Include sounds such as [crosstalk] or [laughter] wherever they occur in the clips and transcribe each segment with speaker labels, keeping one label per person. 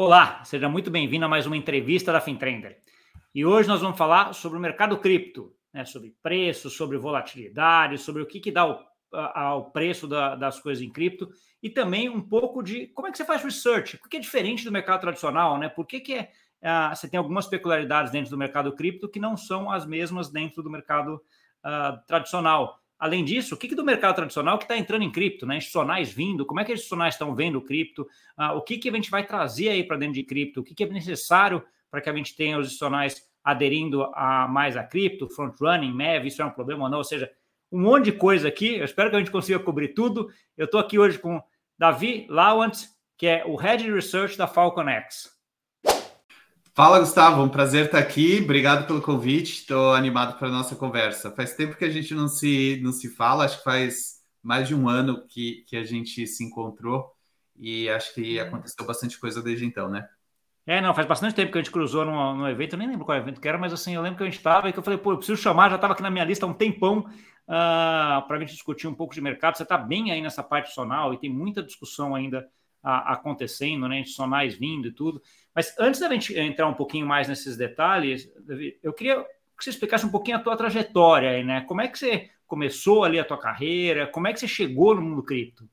Speaker 1: Olá, seja muito bem-vindo a mais uma entrevista da FinTrender. E hoje nós vamos falar sobre o mercado cripto, né, sobre preço, sobre volatilidade, sobre o que, que dá o, ao preço da, das coisas em cripto e também um pouco de como é que você faz research, porque é diferente do mercado tradicional, né? Por que, que é, você tem algumas peculiaridades dentro do mercado cripto que não são as mesmas dentro do mercado uh, tradicional. Além disso, o que, que do mercado tradicional que está entrando em cripto, né? Institucionais vindo, como é que os institucionais estão vendo cripto? Uh, o que, que a gente vai trazer aí para dentro de cripto? O que, que é necessário para que a gente tenha os institucionais aderindo a mais a cripto, front running, MEV, isso é um problema ou não? Ou seja, um monte de coisa aqui. Eu espero que a gente consiga cobrir tudo. Eu estou aqui hoje com Davi Lawant, que é o Head de Research da Falcon X.
Speaker 2: Fala, Gustavo. Um prazer estar aqui. Obrigado pelo convite. Estou animado para a nossa conversa. Faz tempo que a gente não se, não se fala, acho que faz mais de um ano que, que a gente se encontrou e acho que aconteceu bastante coisa desde então, né?
Speaker 1: É, não, faz bastante tempo que a gente cruzou num, num evento, eu nem lembro qual evento que era, mas assim, eu lembro que a gente estava e que eu falei, pô, eu preciso chamar, já estava aqui na minha lista há um tempão uh, ah, para a gente discutir um pouco de mercado. Você está bem aí nessa parte profissional e tem muita discussão ainda acontecendo, né? Institucionais vindo e tudo. Mas antes da gente entrar um pouquinho mais nesses detalhes, eu queria que você explicasse um pouquinho a tua trajetória aí, né? Como é que você começou ali a tua carreira? Como é que você chegou no mundo cripto?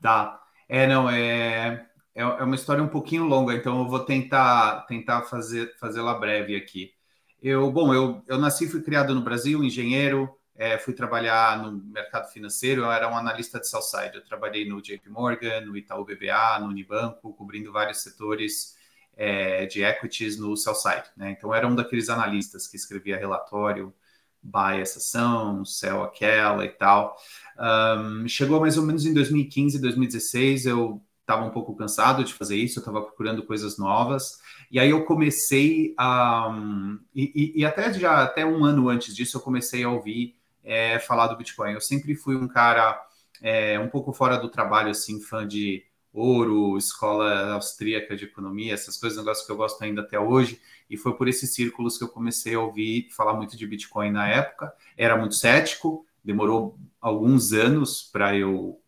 Speaker 2: Tá. É, não, é, é, é uma história um pouquinho longa, então eu vou tentar tentar fazer fazê-la breve aqui. Eu, bom, eu, eu nasci e fui criado no Brasil, engenheiro, é, fui trabalhar no mercado financeiro, eu era um analista de sell-side. Eu trabalhei no JP Morgan, no Itaú BBA, no Unibanco, cobrindo vários setores é, de equities no sell-side. Né? Então, era um daqueles analistas que escrevia relatório, buy essa ação, sell aquela e tal. Um, chegou mais ou menos em 2015, 2016, eu estava um pouco cansado de fazer isso, eu estava procurando coisas novas. E aí eu comecei a. Um, e, e, até já até um ano antes disso, eu comecei a ouvir é, falar do Bitcoin. Eu sempre fui um cara é, um pouco fora do trabalho, assim, fã de ouro, escola austríaca de economia, essas coisas, negócios que eu gosto ainda até hoje. E foi por esses círculos que eu comecei a ouvir falar muito de Bitcoin na época. Era muito cético, demorou alguns anos para eu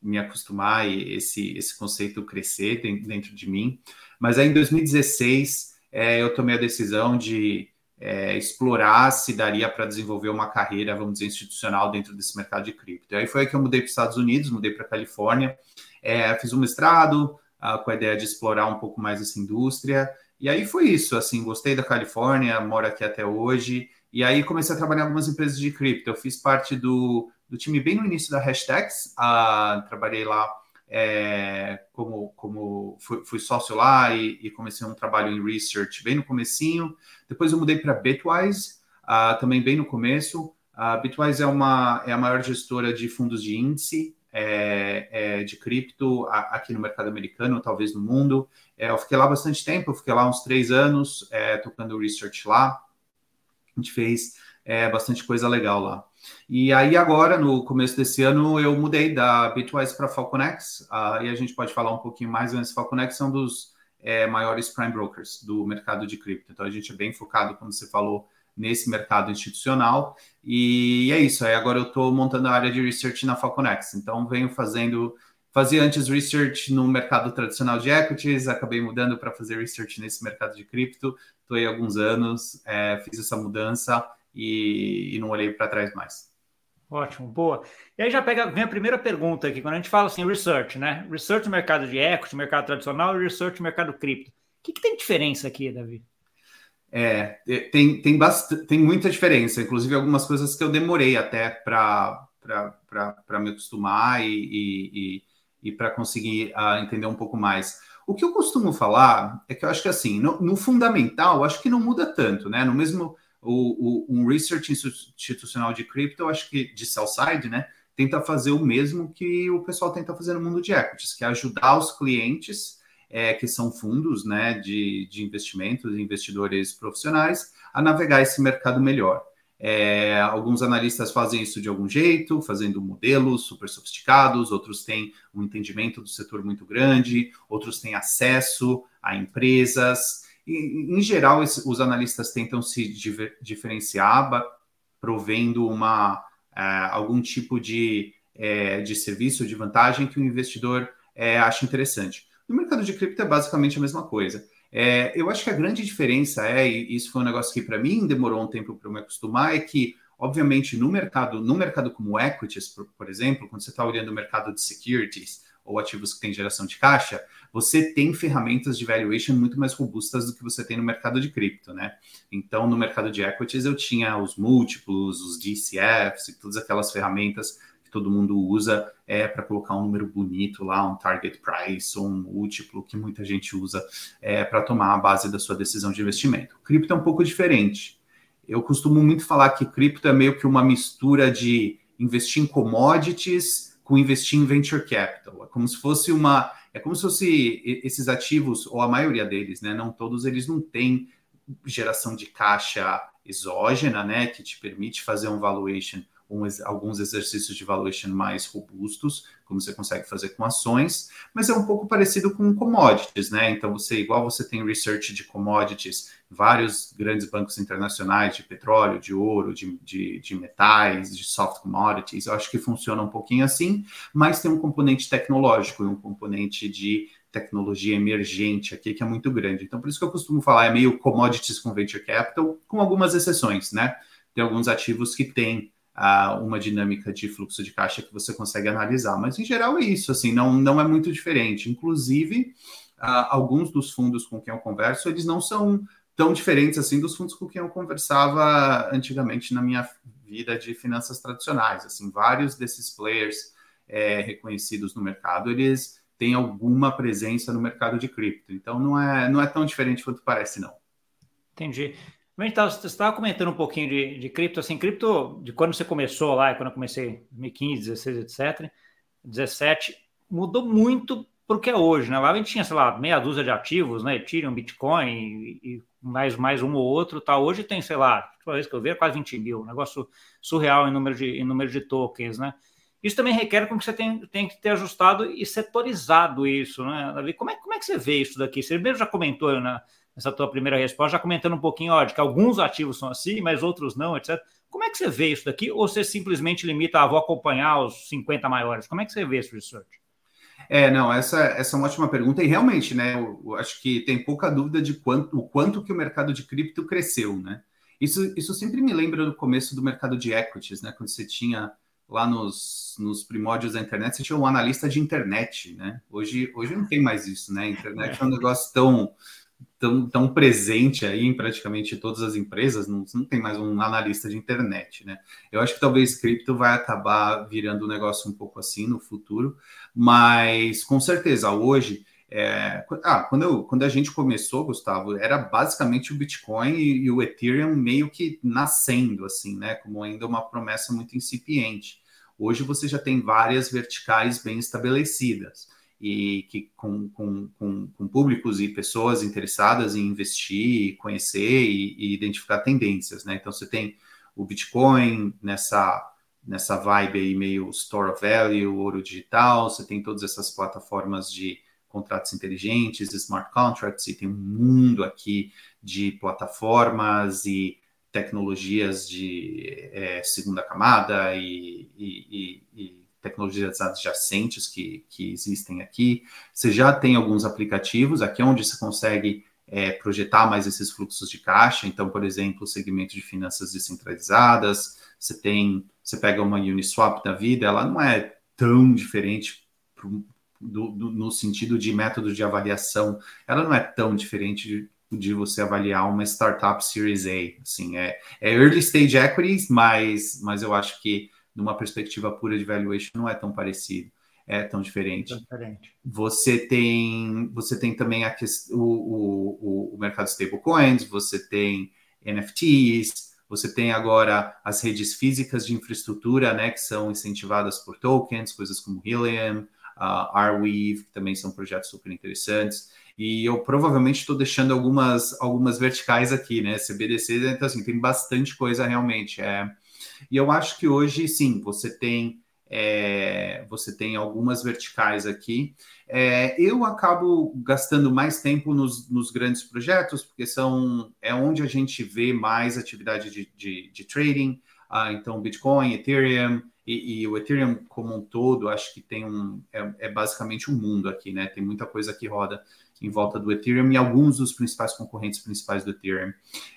Speaker 2: me acostumar e esse, esse conceito crescer dentro de mim. Mas aí em 2016 é, eu tomei a decisão de é, explorar se daria para desenvolver uma carreira, vamos dizer, institucional dentro desse mercado de cripto. E aí foi aí que eu mudei para os Estados Unidos, mudei para a Califórnia, é, fiz um mestrado ah, com a ideia de explorar um pouco mais essa indústria. E aí foi isso, assim, gostei da Califórnia, moro aqui até hoje. E aí comecei a trabalhar em algumas empresas de cripto. Eu fiz parte do, do time bem no início da Hashtags, ah, trabalhei lá é, como, como fui, fui, sócio lá e, e, comecei um trabalho em research bem no comecinho. Depois eu mudei para Bitwise, uh, também bem no começo. A Bitwise é, uma, é a maior gestora de fundos de índice é, é, de cripto aqui no mercado americano, talvez no mundo. É, eu fiquei lá bastante tempo, eu fiquei lá uns três anos é, tocando research lá. A gente fez é, bastante coisa legal lá. E aí agora, no começo desse ano, eu mudei da Bitwise para Falconex, uh, e a gente pode falar um pouquinho mais, mas Falconex é um dos é, maiores prime brokers do mercado de cripto. Então a gente é bem focado, como você falou, nesse mercado institucional. E é isso. Aí agora eu estou montando a área de research na Falconex. Então venho fazendo, fazia antes research no mercado tradicional de equities, acabei mudando para fazer research nesse mercado de cripto. Estou aí alguns anos, é, fiz essa mudança e, e não olhei para trás mais.
Speaker 1: Ótimo, boa. E aí já pega, vem a primeira pergunta aqui, quando a gente fala assim, research, né? Research no mercado de equity, mercado tradicional e research no mercado cripto. O que, que tem diferença aqui, Davi?
Speaker 2: É, tem, tem, bastante, tem muita diferença, inclusive algumas coisas que eu demorei até para me acostumar e, e, e, e para conseguir uh, entender um pouco mais. O que eu costumo falar é que eu acho que assim, no, no fundamental, acho que não muda tanto, né? No mesmo o, o, um research institucional de cripto, acho que de sell side, né, tenta fazer o mesmo que o pessoal tenta fazer no mundo de equities, que é ajudar os clientes, é, que são fundos né, de, de investimentos, investidores profissionais, a navegar esse mercado melhor. É, alguns analistas fazem isso de algum jeito, fazendo modelos super sofisticados, outros têm um entendimento do setor muito grande, outros têm acesso a empresas, em geral, os analistas tentam se diferenciar, provendo uma, é, algum tipo de, é, de serviço, de vantagem que o investidor é, acha interessante. No mercado de cripto é basicamente a mesma coisa. É, eu acho que a grande diferença é, e isso foi um negócio que para mim demorou um tempo para me acostumar, é que, obviamente, no mercado, no mercado como equities, por, por exemplo, quando você está olhando o mercado de securities ou ativos que têm geração de caixa, você tem ferramentas de valuation muito mais robustas do que você tem no mercado de cripto, né? Então, no mercado de equities, eu tinha os múltiplos, os DCFs e todas aquelas ferramentas todo mundo usa é para colocar um número bonito lá, um target price ou um múltiplo que muita gente usa é, para tomar a base da sua decisão de investimento. Cripto é um pouco diferente. Eu costumo muito falar que cripto é meio que uma mistura de investir em commodities com investir em venture capital. É como se fosse uma. É como se fosse esses ativos, ou a maioria deles, né? Não todos, eles não têm geração de caixa exógena, né? Que te permite fazer um valuation um, alguns exercícios de valuation mais robustos, como você consegue fazer com ações, mas é um pouco parecido com commodities, né? Então, você, igual você tem research de commodities, vários grandes bancos internacionais de petróleo, de ouro, de, de, de metais, de soft commodities, eu acho que funciona um pouquinho assim, mas tem um componente tecnológico e um componente de tecnologia emergente aqui que é muito grande. Então, por isso que eu costumo falar, é meio commodities com venture capital, com algumas exceções, né? Tem alguns ativos que têm uma dinâmica de fluxo de caixa que você consegue analisar. Mas em geral é isso, assim, não, não é muito diferente. Inclusive, alguns dos fundos com quem eu converso, eles não são tão diferentes assim dos fundos com quem eu conversava antigamente na minha vida de finanças tradicionais. Assim, vários desses players é, reconhecidos no mercado, eles têm alguma presença no mercado de cripto. Então não é, não é tão diferente quanto parece, não.
Speaker 1: Entendi. Você estava comentando um pouquinho de, de cripto, assim, cripto, de quando você começou lá, quando eu comecei em 2015, 16, etc., 17, mudou muito para o que é hoje, né? Lá a gente tinha, sei lá, meia dúzia de ativos, né? Ethereum, Bitcoin e, e mais, mais um ou outro, tá? Hoje tem, sei lá, uma vez que eu vi, é quase 20 mil, um negócio surreal em número de, em número de tokens, né? Isso também requer que você tem, tem que ter ajustado e setorizado isso, né? Como é, como é que você vê isso daqui? Você mesmo já comentou, né? Essa tua primeira resposta, já comentando um pouquinho, ó, de que alguns ativos são assim, mas outros não, etc. Como é que você vê isso daqui? Ou você simplesmente limita, a ah, vou acompanhar os 50 maiores? Como é que você vê esse research?
Speaker 2: É, não, essa, essa é uma ótima pergunta e realmente, né, eu, eu acho que tem pouca dúvida de quanto, o quanto que o mercado de cripto cresceu, né? Isso, isso sempre me lembra do começo do mercado de equities, né? Quando você tinha lá nos, nos primórdios da internet, você tinha um analista de internet, né? Hoje, hoje não tem mais isso, né? A internet é um negócio tão tão, tão presente aí em praticamente todas as empresas, não, não tem mais um analista de internet, né? Eu acho que talvez cripto vai acabar virando um negócio um pouco assim no futuro, mas com certeza hoje. É, ah, quando, eu, quando a gente começou, Gustavo, era basicamente o Bitcoin e, e o Ethereum meio que nascendo, assim, né? Como ainda uma promessa muito incipiente. Hoje você já tem várias verticais bem estabelecidas e que com, com, com, com, públicos e pessoas interessadas em investir, conhecer e, e, identificar tendências, né? Então você tem o Bitcoin nessa nessa vibe aí meio store of value, ouro digital, você tem todas essas plataformas de contratos inteligentes, smart contracts, e tem um mundo aqui de plataformas e tecnologias de é, segunda camada e, e, e tecnologias adjacentes que, que existem aqui. Você já tem alguns aplicativos, aqui é onde você consegue é, projetar mais esses fluxos de caixa. Então, por exemplo, o segmento de finanças descentralizadas, você tem, você pega uma Uniswap da vida, ela não é tão diferente pro, do, do, no sentido de método de avaliação, ela não é tão diferente de, de você avaliar uma startup Series A. Assim, é, é early stage equities, mas, mas eu acho que numa perspectiva pura de valuation, não é tão parecido, é tão diferente. diferente. Você tem, você tem também a, o, o, o mercado de stablecoins, você tem NFTs, você tem agora as redes físicas de infraestrutura, né, que são incentivadas por tokens, coisas como Helium, uh, Arweave, que também são projetos super interessantes. E eu provavelmente estou deixando algumas, algumas verticais aqui, né? CBDC, então assim, tem bastante coisa realmente. É, e eu acho que hoje, sim, você tem é, você tem algumas verticais aqui. É, eu acabo gastando mais tempo nos, nos, grandes projetos, porque são é onde a gente vê mais atividade de, de, de trading. Ah, então, Bitcoin, Ethereum e, e, o Ethereum como um todo, acho que tem um é, é, basicamente um mundo aqui, né? Tem muita coisa que roda em volta do Ethereum e alguns dos principais concorrentes principais do Ethereum.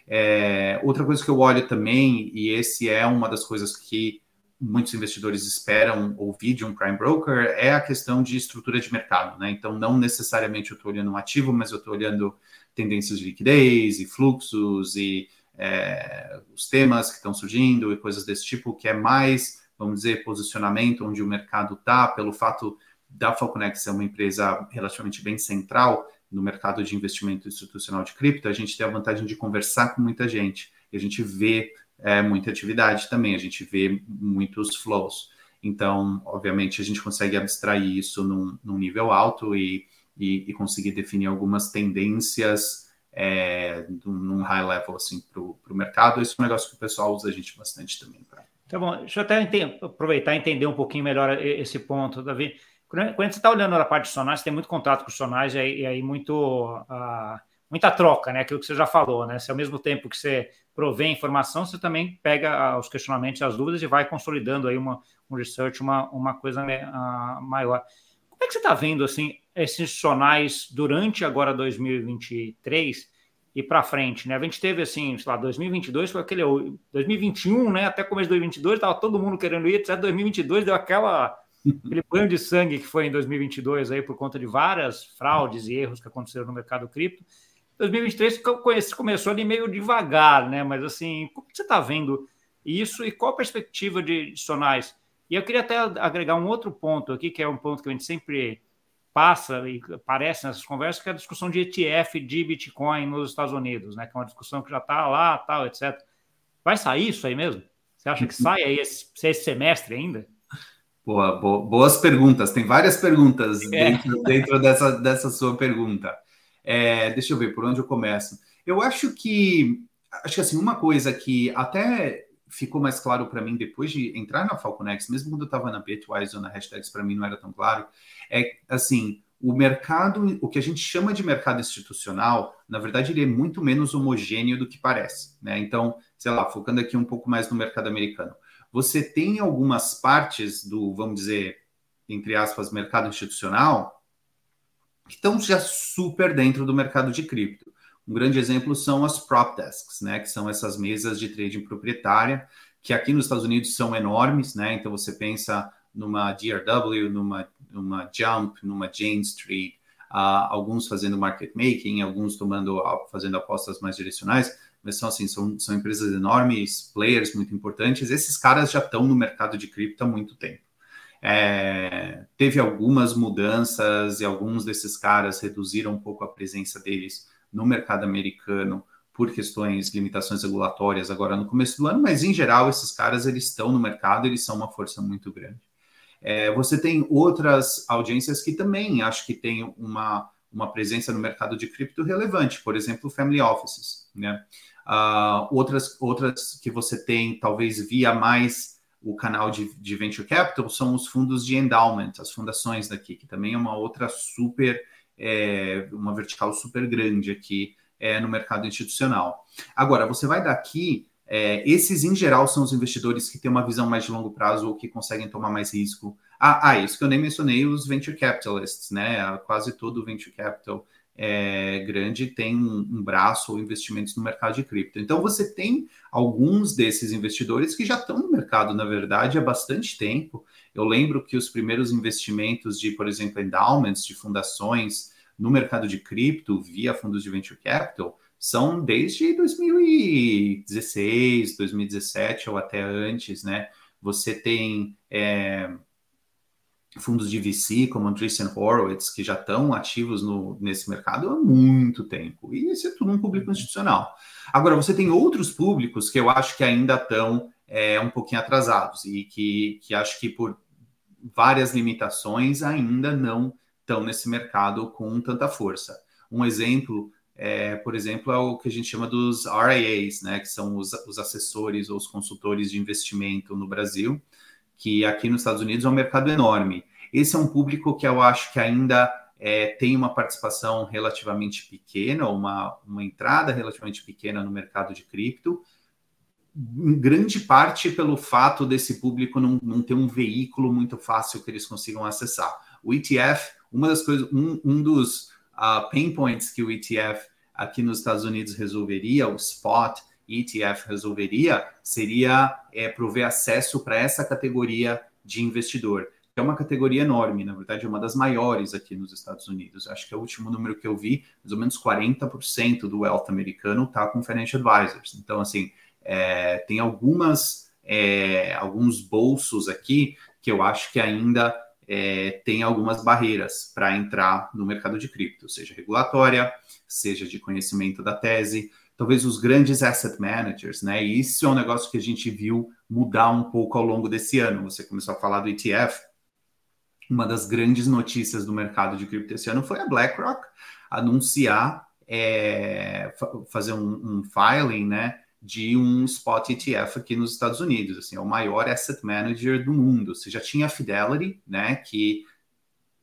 Speaker 2: É, outra coisa que eu olho também, e esse é uma das coisas que muitos investidores esperam ouvir de um prime broker é a questão de estrutura de mercado, né? Então, não necessariamente eu estou olhando um ativo, mas eu estou olhando tendências de liquidez e fluxos e é, os temas que estão surgindo e coisas desse tipo, que é mais, vamos dizer, posicionamento onde o mercado está, pelo fato da Falconex ser uma empresa relativamente bem central no mercado de investimento institucional de cripto, a gente tem a vantagem de conversar com muita gente e a gente vê é, muita atividade também, a gente vê muitos flows. Então, obviamente, a gente consegue abstrair isso num, num nível alto e, e, e, conseguir definir algumas tendências é, num high level assim, para o mercado. Isso é um negócio que o pessoal usa a gente bastante também. Pra...
Speaker 1: Tá bom, deixa eu até aproveitar e entender um pouquinho melhor esse ponto, Davi. Quando você está olhando na parte de sonais, tem muito contato com os sonais e aí, e aí muito, uh, muita troca, né? Aquilo que você já falou, né? Se ao mesmo tempo que você provê informação, você também pega os questionamentos, as dúvidas e vai consolidando aí uma, um research, uma, uma coisa uh, maior. Como é que você está vendo assim esses sonais durante agora 2023 e para frente, né? A gente teve assim, sei lá, 2022 foi aquele 2021, né? Até começo de 2022 estava todo mundo querendo ir, etc. 2022 deu aquela aquele banho de sangue que foi em 2022 aí por conta de várias fraudes e erros que aconteceram no mercado cripto. 2023 começou ali meio devagar, né? Mas assim, como você está vendo isso e qual a perspectiva de, Sonais? E eu queria até agregar um outro ponto aqui, que é um ponto que a gente sempre passa e aparece nessas conversas, que é a discussão de ETF de Bitcoin nos Estados Unidos, né? Que é uma discussão que já está lá, tal, etc. Vai sair isso aí mesmo? Você acha que sai aí esse, esse semestre ainda?
Speaker 2: Boa, boas perguntas. Tem várias perguntas é. dentro, dentro dessa, dessa sua pergunta. É, deixa eu ver por onde eu começo. Eu acho que acho que assim uma coisa que até ficou mais claro para mim depois de entrar na Falconex, mesmo quando eu estava na Bitwise ou na Hashtags, para mim não era tão claro, é assim, o mercado, o que a gente chama de mercado institucional, na verdade ele é muito menos homogêneo do que parece, né? Então, sei lá, focando aqui um pouco mais no mercado americano. Você tem algumas partes do, vamos dizer, entre aspas, mercado institucional, que estão já super dentro do mercado de cripto. Um grande exemplo são as prop desks, né, que são essas mesas de trading proprietária, que aqui nos Estados Unidos são enormes, né? Então você pensa numa DRW, numa, numa Jump, numa Jane Street, uh, alguns fazendo market making, alguns tomando fazendo apostas mais direcionais, mas são assim, são, são empresas enormes, players muito importantes. Esses caras já estão no mercado de cripto há muito tempo. É, teve algumas mudanças e alguns desses caras reduziram um pouco a presença deles no mercado americano por questões, limitações regulatórias agora no começo do ano, mas em geral esses caras eles estão no mercado, eles são uma força muito grande. É, você tem outras audiências que também acho que tem uma, uma presença no mercado de cripto relevante, por exemplo, family offices, né? Uh, outras, outras que você tem, talvez via mais o canal de, de venture capital são os fundos de endowment, as fundações daqui, que também é uma outra super, é, uma vertical super grande aqui é, no mercado institucional. Agora, você vai daqui, é, esses em geral são os investidores que têm uma visão mais de longo prazo ou que conseguem tomar mais risco. Ah, ah isso que eu nem mencionei, os venture capitalists, né? Quase todo venture capital é, grande tem um, braço ou investimentos no mercado de cripto. Então, você tem alguns desses investidores que já estão no mercado, na verdade, há bastante tempo. Eu lembro que os primeiros investimentos de, por exemplo, endowments, de fundações no mercado de cripto via fundos de venture capital, são desde 2016, 2017 ou até antes, né? Você tem é, fundos de VC como Andreessen Horowitz, que já estão ativos no, nesse mercado há muito tempo. E esse é tudo um público institucional. Agora, você tem outros públicos que eu acho que ainda estão é, um pouquinho atrasados e que, que acho que por várias limitações ainda não estão nesse mercado com tanta força. Um exemplo, é, por exemplo, é o que a gente chama dos RIAs, né, que são os, os assessores ou os consultores de investimento no Brasil, que aqui nos Estados Unidos é um mercado enorme. Esse é um público que eu acho que ainda é, tem uma participação relativamente pequena, uma, uma entrada relativamente pequena no mercado de cripto, em grande parte pelo fato desse público não, não ter um veículo muito fácil que eles consigam acessar. O ETF, uma das coisas, um, um dos uh, pain points que o ETF aqui nos Estados Unidos resolveria, o spot ETF resolveria, seria é, prover acesso para essa categoria de investidor é uma categoria enorme, na verdade é uma das maiores aqui nos Estados Unidos. Acho que é o último número que eu vi, mais ou menos 40% do wealth americano está com financial advisors. Então, assim, é, tem algumas é, alguns bolsos aqui que eu acho que ainda é, tem algumas barreiras para entrar no mercado de cripto, seja regulatória, seja de conhecimento da tese, talvez os grandes asset managers, né? E isso é um negócio que a gente viu mudar um pouco ao longo desse ano. Você começou a falar do ETF, uma das grandes notícias do mercado de cripto esse ano foi a BlackRock anunciar, é, fazer um, um, filing, né, de um spot ETF aqui nos Estados Unidos, assim, é o maior asset manager do mundo. Você já tinha a Fidelity, né, que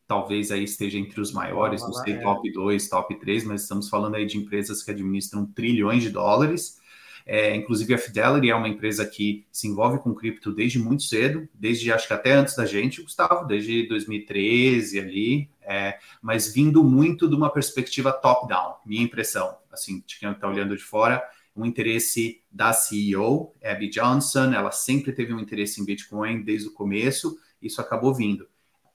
Speaker 2: talvez aí esteja entre os maiores, não sei, é. top 2, top 3, mas estamos falando aí de empresas que administram trilhões de dólares. É, inclusive, a Fidelity é uma empresa que se envolve com cripto desde muito cedo, desde acho que até antes da gente, Gustavo, desde 2013 ali, é, mas vindo muito de uma perspectiva top-down, minha impressão, assim, de quem está olhando de fora, um interesse da CEO, Abby Johnson, ela sempre teve um interesse em Bitcoin desde o começo, isso acabou vindo.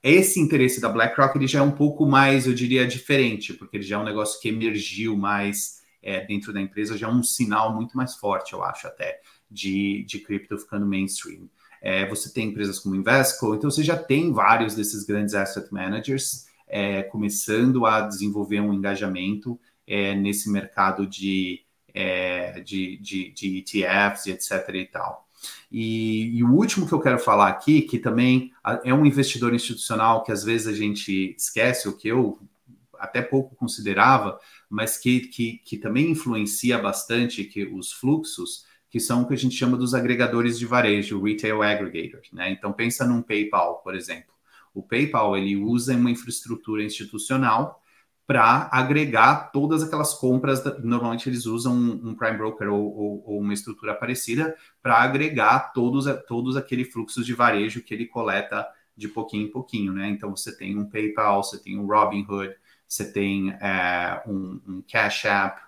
Speaker 2: Esse interesse da BlackRock ele já é um pouco mais, eu diria, diferente, porque ele já é um negócio que emergiu mais é, dentro da empresa já é um sinal muito mais forte, eu acho, até, de, de cripto ficando mainstream. É, você tem empresas como Invesco, então você já tem vários desses grandes asset managers é, começando a desenvolver um engajamento é, nesse mercado de, é, de, de, de, ETFs etc. e tal. E, e, o último que eu quero falar aqui, que também é um investidor institucional que às vezes a gente esquece, o que eu até pouco considerava, mas que, que, que também influencia bastante que os fluxos, que são o que a gente chama dos agregadores de varejo, retail aggregators, né? Então pensa num PayPal, por exemplo. O PayPal ele usa uma infraestrutura institucional para agregar todas aquelas compras. Normalmente eles usam um, prime broker ou, ou, ou, uma estrutura parecida para agregar todos, todos aquele fluxo de varejo que ele coleta de pouquinho em pouquinho, né? Então você tem um PayPal, você tem um Robinhood, você tem é, um, um, Cash App,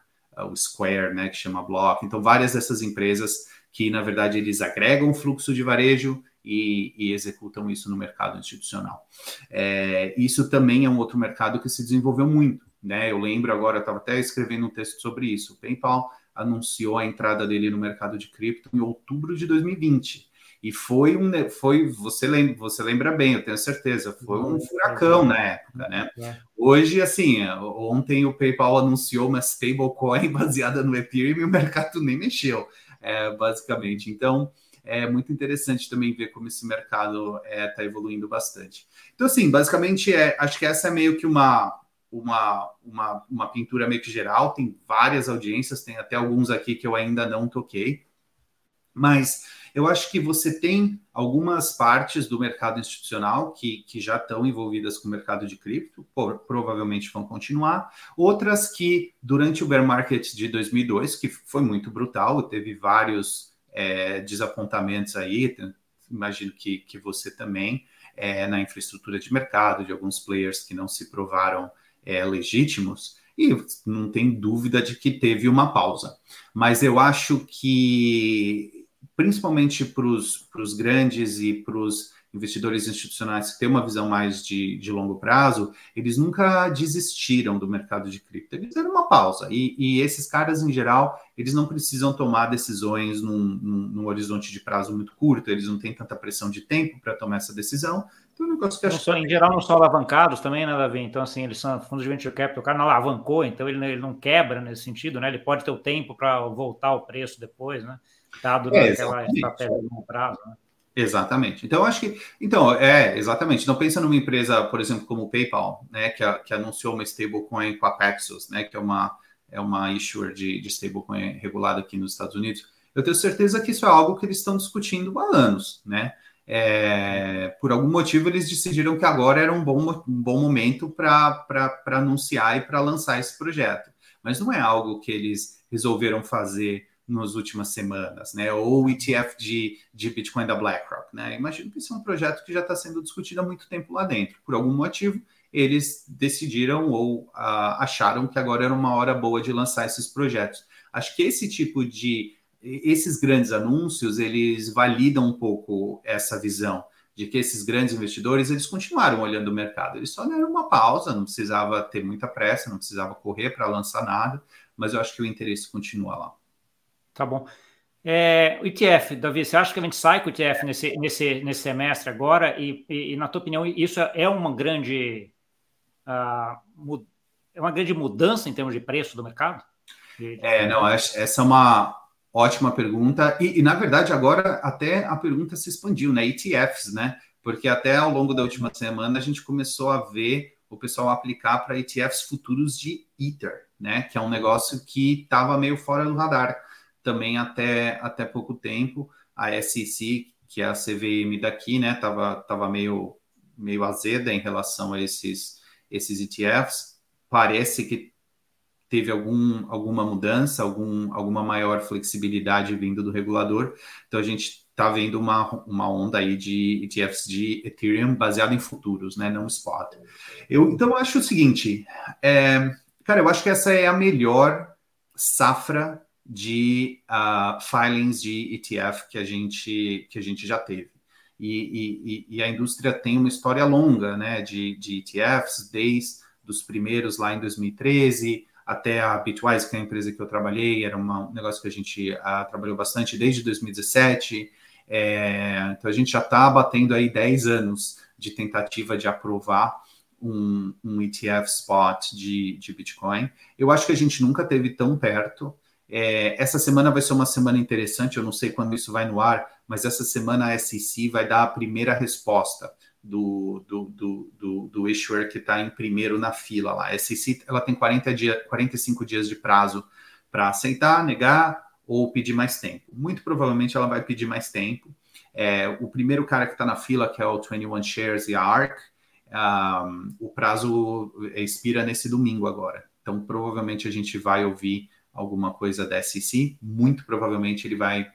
Speaker 2: o Square, né, que chama Block. Então, várias dessas empresas que, na verdade, eles agregam fluxo de varejo e, e executam isso no mercado institucional. É, isso também é um outro mercado que se desenvolveu muito. Né? Eu lembro agora, eu estava até escrevendo um texto sobre isso. O PayPal anunciou a entrada dele no mercado de cripto em outubro de 2020. E foi um, foi, você lembra, você lembra bem, eu tenho certeza, foi um furacão na época, né? É. Hoje, assim, ontem o PayPal anunciou uma stablecoin [laughs] baseada no Ethereum e o mercado nem mexeu, é, basicamente. Então, é muito interessante também ver como esse mercado está é, tá evoluindo bastante. Então, assim, basicamente, é, acho que essa é meio que uma, uma, uma, uma pintura meio que geral, tem várias audiências, tem até alguns aqui que eu ainda não toquei, mas eu acho que você tem algumas partes do mercado institucional que, que já estão envolvidas com o mercado de cripto, por, provavelmente vão continuar. Outras que, durante o bear market de 2002, que foi muito brutal, teve vários é, desapontamentos aí, imagino que, que você também, é, na infraestrutura de mercado, de alguns players que não se provaram é, legítimos, e não tem dúvida de que teve uma pausa. Mas eu acho que principalmente para os grandes e para os investidores institucionais que têm uma visão mais de, de longo prazo, eles nunca desistiram do mercado de cripto, eles deram uma pausa. E, e esses caras, em geral, eles não precisam tomar decisões num, num, num, horizonte de prazo muito curto, eles não têm tanta pressão de tempo para tomar essa decisão. Então, é um negócio que
Speaker 1: acho só, Em geral, não são alavancados também, nada a ver. Então, assim, eles são fundos de venture capital, o cara não alavancou, então ele, ele não quebra nesse sentido, né? Ele pode ter o tempo para voltar ao preço depois, né? dado é, naquela estratégia de longo prazo. Né?
Speaker 2: Exatamente. Então, acho que. Então, é, exatamente. Então, pensa numa empresa, por exemplo, como o PayPal, né, que, que anunciou uma stablecoin com a Paxos, né, que é uma, é uma issuer de, de stablecoin regulada aqui nos Estados Unidos. Eu tenho certeza que isso é algo que eles estão discutindo há anos, né? É, por algum motivo, eles decidiram que agora era um bom, um bom momento para anunciar e para lançar esse projeto. Mas não é algo que eles resolveram fazer nas últimas semanas, né? Ou o ETF de, de Bitcoin da BlackRock, né? Imagino que isso é um projeto que já está sendo discutido há muito tempo lá dentro. Por algum motivo, eles decidiram ou uh, acharam que agora era uma hora boa de lançar esses projetos. Acho que esse tipo de esses grandes anúncios eles validam um pouco essa visão de que esses grandes investidores eles continuaram olhando o mercado. Eles só deram uma pausa, não precisava ter muita pressa, não precisava correr para lançar nada, mas eu acho que o interesse continua lá.
Speaker 1: Tá bom. É, o ETF, Davi, você acha que a gente sai com o ETF nesse, nesse, nesse semestre agora? E, e, e na tua opinião, isso é uma grande uh, é uma grande mudança em termos de preço do mercado?
Speaker 2: É, não, essa é uma ótima pergunta. E, e, na verdade, agora até a pergunta se expandiu, né? ETFs, né? Porque até ao longo da última semana a gente começou a ver o pessoal aplicar para ETFs futuros de Ether, né? Que é um negócio que estava meio fora do radar também até, até pouco tempo. A SEC, que é a CVM daqui, né? Tava, tava meio, meio azeda em relação a esses, esses ETFs. Parece que teve algum, alguma mudança, algum, alguma maior flexibilidade vindo do regulador. Então a gente está vendo uma, uma onda aí de ETFs de Ethereum baseado em futuros, né, não spot. Eu, então acho o seguinte, é, cara, eu acho que essa é a melhor safra de uh, filings de ETF que a gente, que a gente já teve. E, e, e, a indústria tem uma história longa né, de, de ETFs, desde os primeiros lá em 2013, até a Bitwise, que é a empresa que eu trabalhei, era uma, um negócio que a gente ah, trabalhou bastante desde 2017. É, então a gente já está batendo aí 10 anos de tentativa de aprovar um, um ETF spot de, de Bitcoin. Eu acho que a gente nunca teve tão perto. É, essa semana vai ser uma semana interessante, eu não sei quando isso vai no ar, mas essa semana a SEC vai dar a primeira resposta do, do, do, do, do issuer que está em primeiro na fila lá. A SEC ela tem 40 dia, 45 dias de prazo para aceitar, negar ou pedir mais tempo. Muito provavelmente ela vai pedir mais tempo. É, o primeiro cara que está na fila, que é o 21 Shares e a ARC, um, o prazo expira nesse domingo agora. Então, provavelmente a gente vai ouvir alguma coisa da SEC. Muito provavelmente ele vai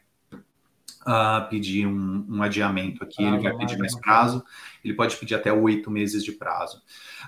Speaker 2: uh, pedir um, um, adiamento aqui, ah, ele vai pedir mais prazo, ele pode pedir até oito meses de prazo.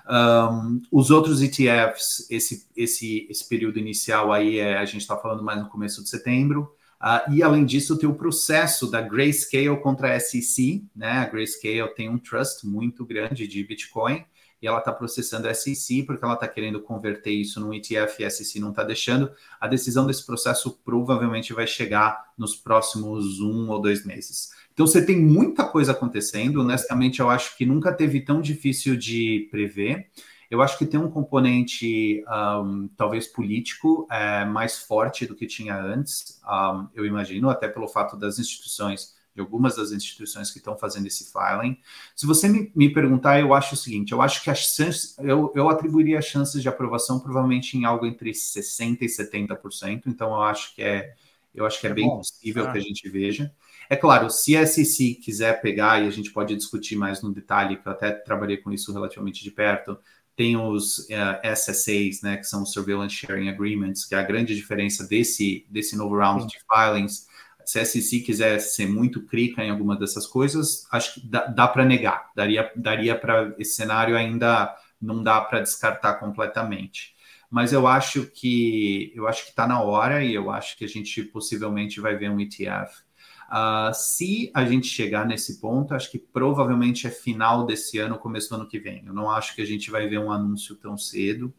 Speaker 2: Um, os outros ETFs, esse, esse, esse período inicial aí, é, a gente está falando mais no começo de setembro, uh, e além disso, tem o processo da Grayscale contra a SEC, né? A Grayscale tem um trust muito grande de Bitcoin, e ela está processando SEC porque ela está querendo converter isso num ETF e a SEC não está deixando. A decisão desse processo provavelmente vai chegar nos próximos um ou dois meses. Então você tem muita coisa acontecendo. Honestamente, eu acho que nunca teve tão difícil de prever. Eu acho que tem um componente, um, talvez político, é, mais forte do que tinha antes, um, eu imagino, até pelo fato das instituições de algumas das instituições que estão fazendo esse filing. Se você me, me perguntar, eu acho o seguinte: eu acho que as chances, eu, eu atribuiria as chances de aprovação provavelmente em algo entre 60% e 70%, então eu acho que é, eu acho que é, é bem bom. possível ah. que a gente veja. É claro, se a SEC quiser pegar, e a gente pode discutir mais no detalhe, que eu até trabalhei com isso relativamente de perto, tem os uh, eh, SSAs, né, que são os Surveillance Sharing Agreements, que é a grande diferença desse, desse novo round Sim. de filings se a SEC quiser ser muito crica em alguma dessas coisas, acho que dá, dá para negar. Daria, daria para esse cenário ainda não dá para descartar completamente. Mas eu acho que eu acho que está na hora e eu acho que a gente possivelmente vai ver um ETF. Uh, ah, se a gente chegar nesse ponto, acho que provavelmente é final desse ano, começo do ano que vem. Eu não acho que a gente vai ver um anúncio tão cedo.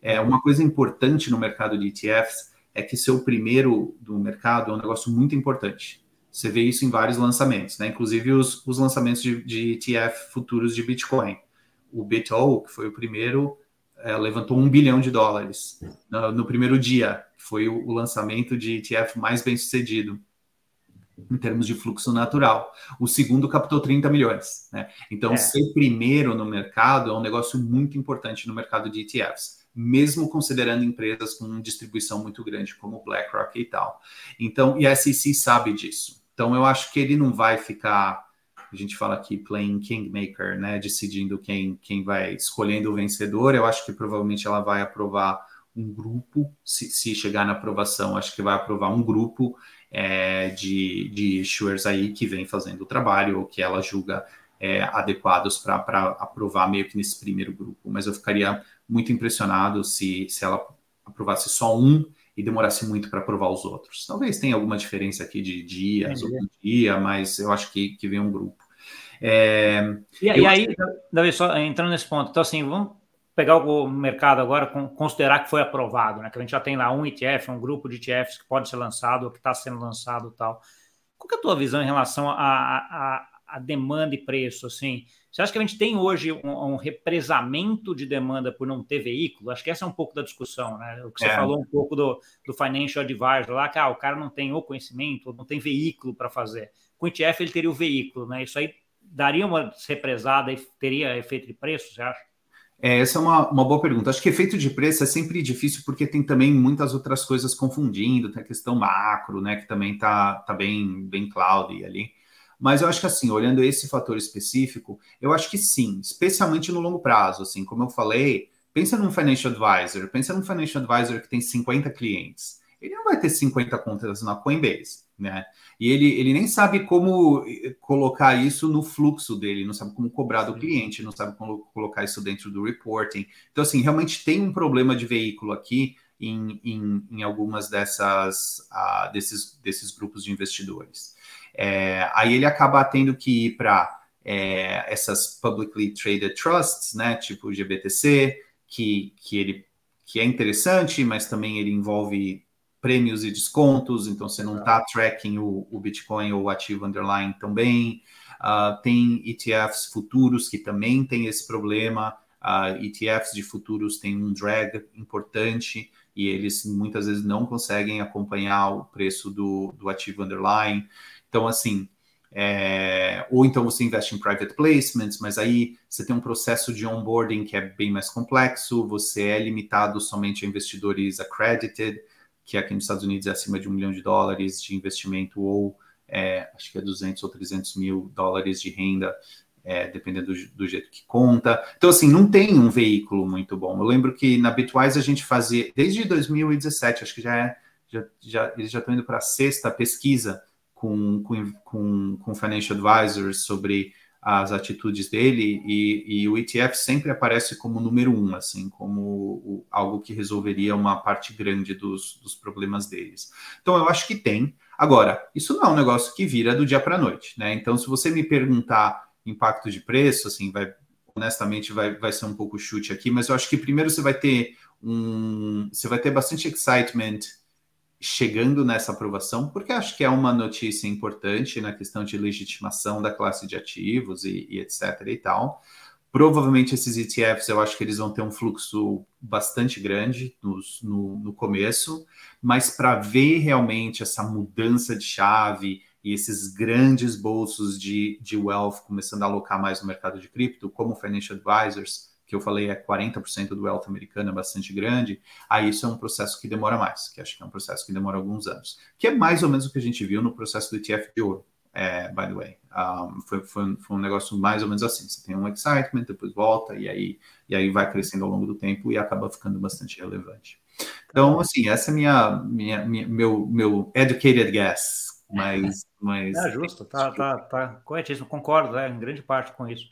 Speaker 2: É uma coisa importante no mercado de ETFs é que ser o primeiro do mercado é um negócio muito importante. Você vê isso em vários lançamentos, né? Inclusive os, os lançamentos de, de ETF futuros de Bitcoin. O BitO, que foi o primeiro, é, levantou um bilhão de dólares no, no primeiro dia. Foi o, o, lançamento de ETF mais bem sucedido em termos de fluxo natural. O segundo captou 30 milhões. Né? Então, é. ser primeiro no mercado é um negócio muito importante no mercado de ETFs mesmo considerando empresas com distribuição muito grande como BlackRock e tal. Então, e a SEC sabe disso. Então, eu acho que ele não vai ficar, a gente fala aqui, playing kingmaker, né, decidindo quem, quem vai escolhendo o vencedor. Eu acho que provavelmente ela vai aprovar um grupo, se, se, chegar na aprovação, acho que vai aprovar um grupo é, de, de issuers aí que vem fazendo o trabalho ou que ela julga é, adequados para aprovar meio que nesse primeiro grupo. Mas eu ficaria muito impressionado se, se ela aprovasse só um e demorasse muito para aprovar os outros. Talvez tenha alguma diferença aqui de dias ou um dia, mas eu acho que, que vem um grupo.
Speaker 1: É, e, e aí, Davi, só entrando nesse ponto, então assim, vamos pegar o mercado agora, considerar que foi aprovado, né? Que a gente já tem lá um ETF, um grupo de ETFs que pode ser lançado ou que está sendo lançado tal. Qual é a tua visão em relação a, a, a demanda e preço, assim? Você acha que a gente tem hoje um, um, represamento de demanda por não ter veículo? Acho que essa é um pouco da discussão, né? O que você é. falou um pouco do, do financial advisor lá, que ah, o cara não tem o conhecimento, não tem veículo para fazer. Com o ETF ele teria o veículo, né? Isso aí daria uma represada e teria efeito de preço, você acha?
Speaker 2: É, essa é uma, uma boa pergunta. Acho que efeito de preço é sempre difícil porque tem também muitas outras coisas confundindo, tem a questão macro, né, que também tá, tá bem, bem cloudy ali. Mas eu acho que assim, olhando esse fator específico, eu acho que sim, especialmente no longo prazo, assim, como eu falei, pensa num financial advisor, pensa num financial advisor que tem 50 clientes. Ele não vai ter 50 contas na Coinbase, né? E ele, ele nem sabe como eh, colocar isso no fluxo dele, não sabe como cobrar do cliente, não sabe como colocar isso dentro do reporting. Então, assim, realmente tem um problema de veículo aqui em, em, em algumas dessas uh, desses, desses grupos de investidores. É, aí ele acaba tendo que ir para é, essas publicly traded trusts, né, tipo o GBTC, que, que ele que é interessante, mas também ele envolve prêmios e descontos, então você não está tracking o, o, Bitcoin ou o ativo underlying também. Uh, tem ETFs futuros que também tem esse problema. Uh, ETFs de futuros têm um drag importante e eles muitas vezes não conseguem acompanhar o preço do, do ativo underlying. Então, assim, é, ou então você investe em private placements, mas aí você tem um processo de onboarding que é bem mais complexo, você é limitado somente a investidores accredited, que aqui nos Estados Unidos é acima de um milhão de dólares de investimento, ou é, acho que é 200 ou 300 mil dólares de renda, é, dependendo do, do, jeito que conta. Então, assim, não tem um veículo muito bom. Eu lembro que na Bitwise a gente fazia, desde 2017, acho que já é, já, já eles já estão indo para a sexta pesquisa com, com, com, financial advisors sobre as atitudes dele e, e, o ETF sempre aparece como número um, assim, como o, algo que resolveria uma parte grande dos, dos problemas deles. Então eu acho que tem. Agora, isso não é um negócio que vira do dia para a noite, né? Então, se você me perguntar impacto de preço, assim, vai honestamente vai, vai ser um pouco chute aqui, mas eu acho que primeiro você vai ter um, você vai ter bastante excitement chegando nessa aprovação, porque acho que é uma notícia importante na questão de legitimação da classe de ativos e, e etc. e tal. Provavelmente esses ETFs eu acho que eles vão ter um fluxo bastante grande no, no, no começo, mas para ver realmente essa mudança de chave e esses grandes bolsos de, de wealth começando a alocar mais no mercado de cripto, como financial advisors, que eu falei é 40% do wealth americano, é bastante grande, aí isso é um processo que demora mais, que acho que é um processo que demora alguns anos, que é mais ou menos o que a gente viu no processo do ETF de ouro, é, by the way. Um, foi, foi, foi, um negócio mais ou menos assim, você tem um excitement, depois volta, e aí, e aí vai crescendo ao longo do tempo e acaba ficando bastante relevante. Então, assim, essa é minha, minha, minha meu, meu educated guess, mas... mas
Speaker 1: é justo, tá, tá, tá corretíssimo, concordo é, em grande parte com isso.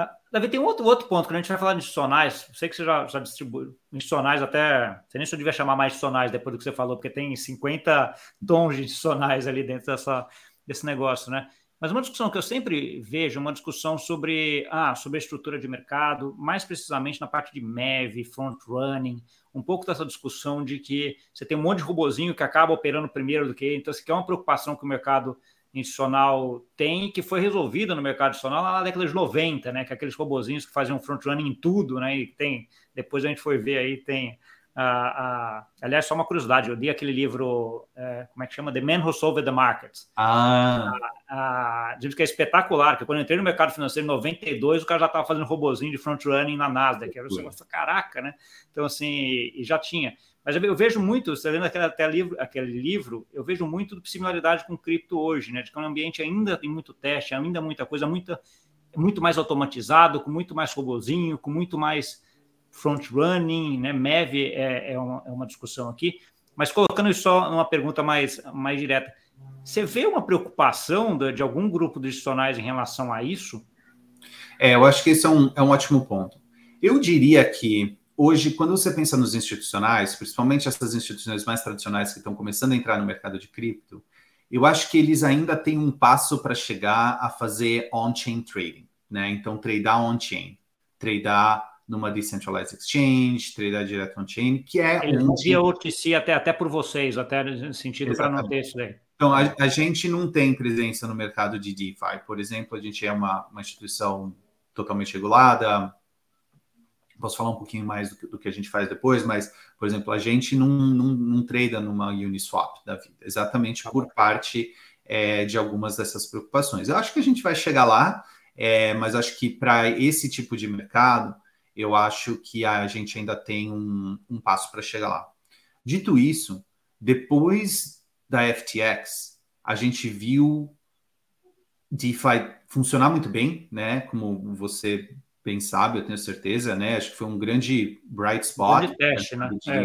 Speaker 1: Ah, Davi, tem um outro, outro ponto, que a gente vai falar de institucionais, sei que você já, já distribui institucionais até, sei nem se eu devia chamar mais institucionais depois do que você falou, porque tem 50 tons de institucionais ali dentro dessa, desse negócio, né? Mas uma discussão que eu sempre vejo, uma discussão sobre, ah, sobre a estrutura de mercado, mais precisamente na parte de MEV, front running, um pouco dessa discussão de que você tem um monte de robozinho que acaba operando primeiro do que, então isso aqui é uma preocupação que o mercado institucional tem, que foi resolvida no mercado institucional lá na década de 90, né? Que é aqueles robozinhos que faziam front-running em tudo, né? E tem, depois a gente foi ver aí, tem. a aliás, só uma curiosidade, eu li aquele livro, é, como é que chama? The Man Who Solved the Markets.
Speaker 2: Ah.
Speaker 1: A, a, que é espetacular, que quando eu entrei no mercado financeiro em 92, o cara já estava fazendo robozinho de front-running na Nasdaq. Era você caraca, né? Então, assim, e já tinha. Mas eu vejo muito, você lendo aquele, até livro, aquele livro, eu vejo muito de similaridade com cripto hoje, né? De que é um ambiente ainda tem muito teste, ainda muita coisa, muita, muito mais automatizado, com muito mais robozinho, com muito mais front-running, né? MEV é, é, uma, é uma discussão aqui, mas colocando isso só numa pergunta mais, mais direta, você vê uma preocupação de, de algum grupo de institucionais em relação a isso?
Speaker 2: É, eu acho que esse é um, é um ótimo ponto. Eu diria que hoje, quando você pensa nos institucionais, principalmente essas instituições mais tradicionais que estão começando a entrar no mercado de cripto, eu acho que eles ainda têm um passo para chegar a fazer on-chain trading, né? Então, tradear on-chain, tradear numa decentralized exchange, tradear direto on-chain, que é
Speaker 1: Ele onde... Dia OTC até, até por vocês, até no sentido para não ter isso daí.
Speaker 2: Então, a, a, gente não tem presença no mercado de DeFi. Por exemplo, a gente é uma, uma instituição totalmente regulada, posso falar um pouquinho mais do que, do que, a gente faz depois, mas, por exemplo, a gente não, não, não trada numa Uniswap da vida, exatamente por parte é, de algumas dessas preocupações. Eu acho que a gente vai chegar lá, é, mas acho que para esse tipo de mercado, eu acho que a gente ainda tem um, um passo para chegar lá. Dito isso, depois da FTX, a gente viu DeFi funcionar muito bem, né? Como você bem sabe, eu tenho certeza, né? Acho que foi um grande bright spot. Grande
Speaker 1: teste, né?
Speaker 2: É,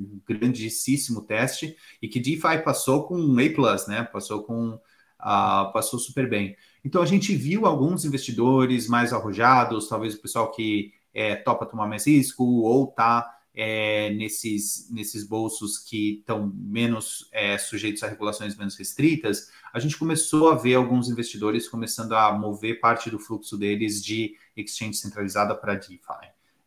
Speaker 2: um grandíssimo teste e que DeFi passou com um A+, né? Passou com uh, passou super bem. Então a gente viu alguns investidores mais arrojados, talvez o pessoal que é, topa tomar mais risco ou tá é, nesses, nesses bolsos que estão menos é, sujeitos a regulações menos restritas, a gente começou a ver alguns investidores começando a mover parte do fluxo deles de exchange centralizada para DeFi.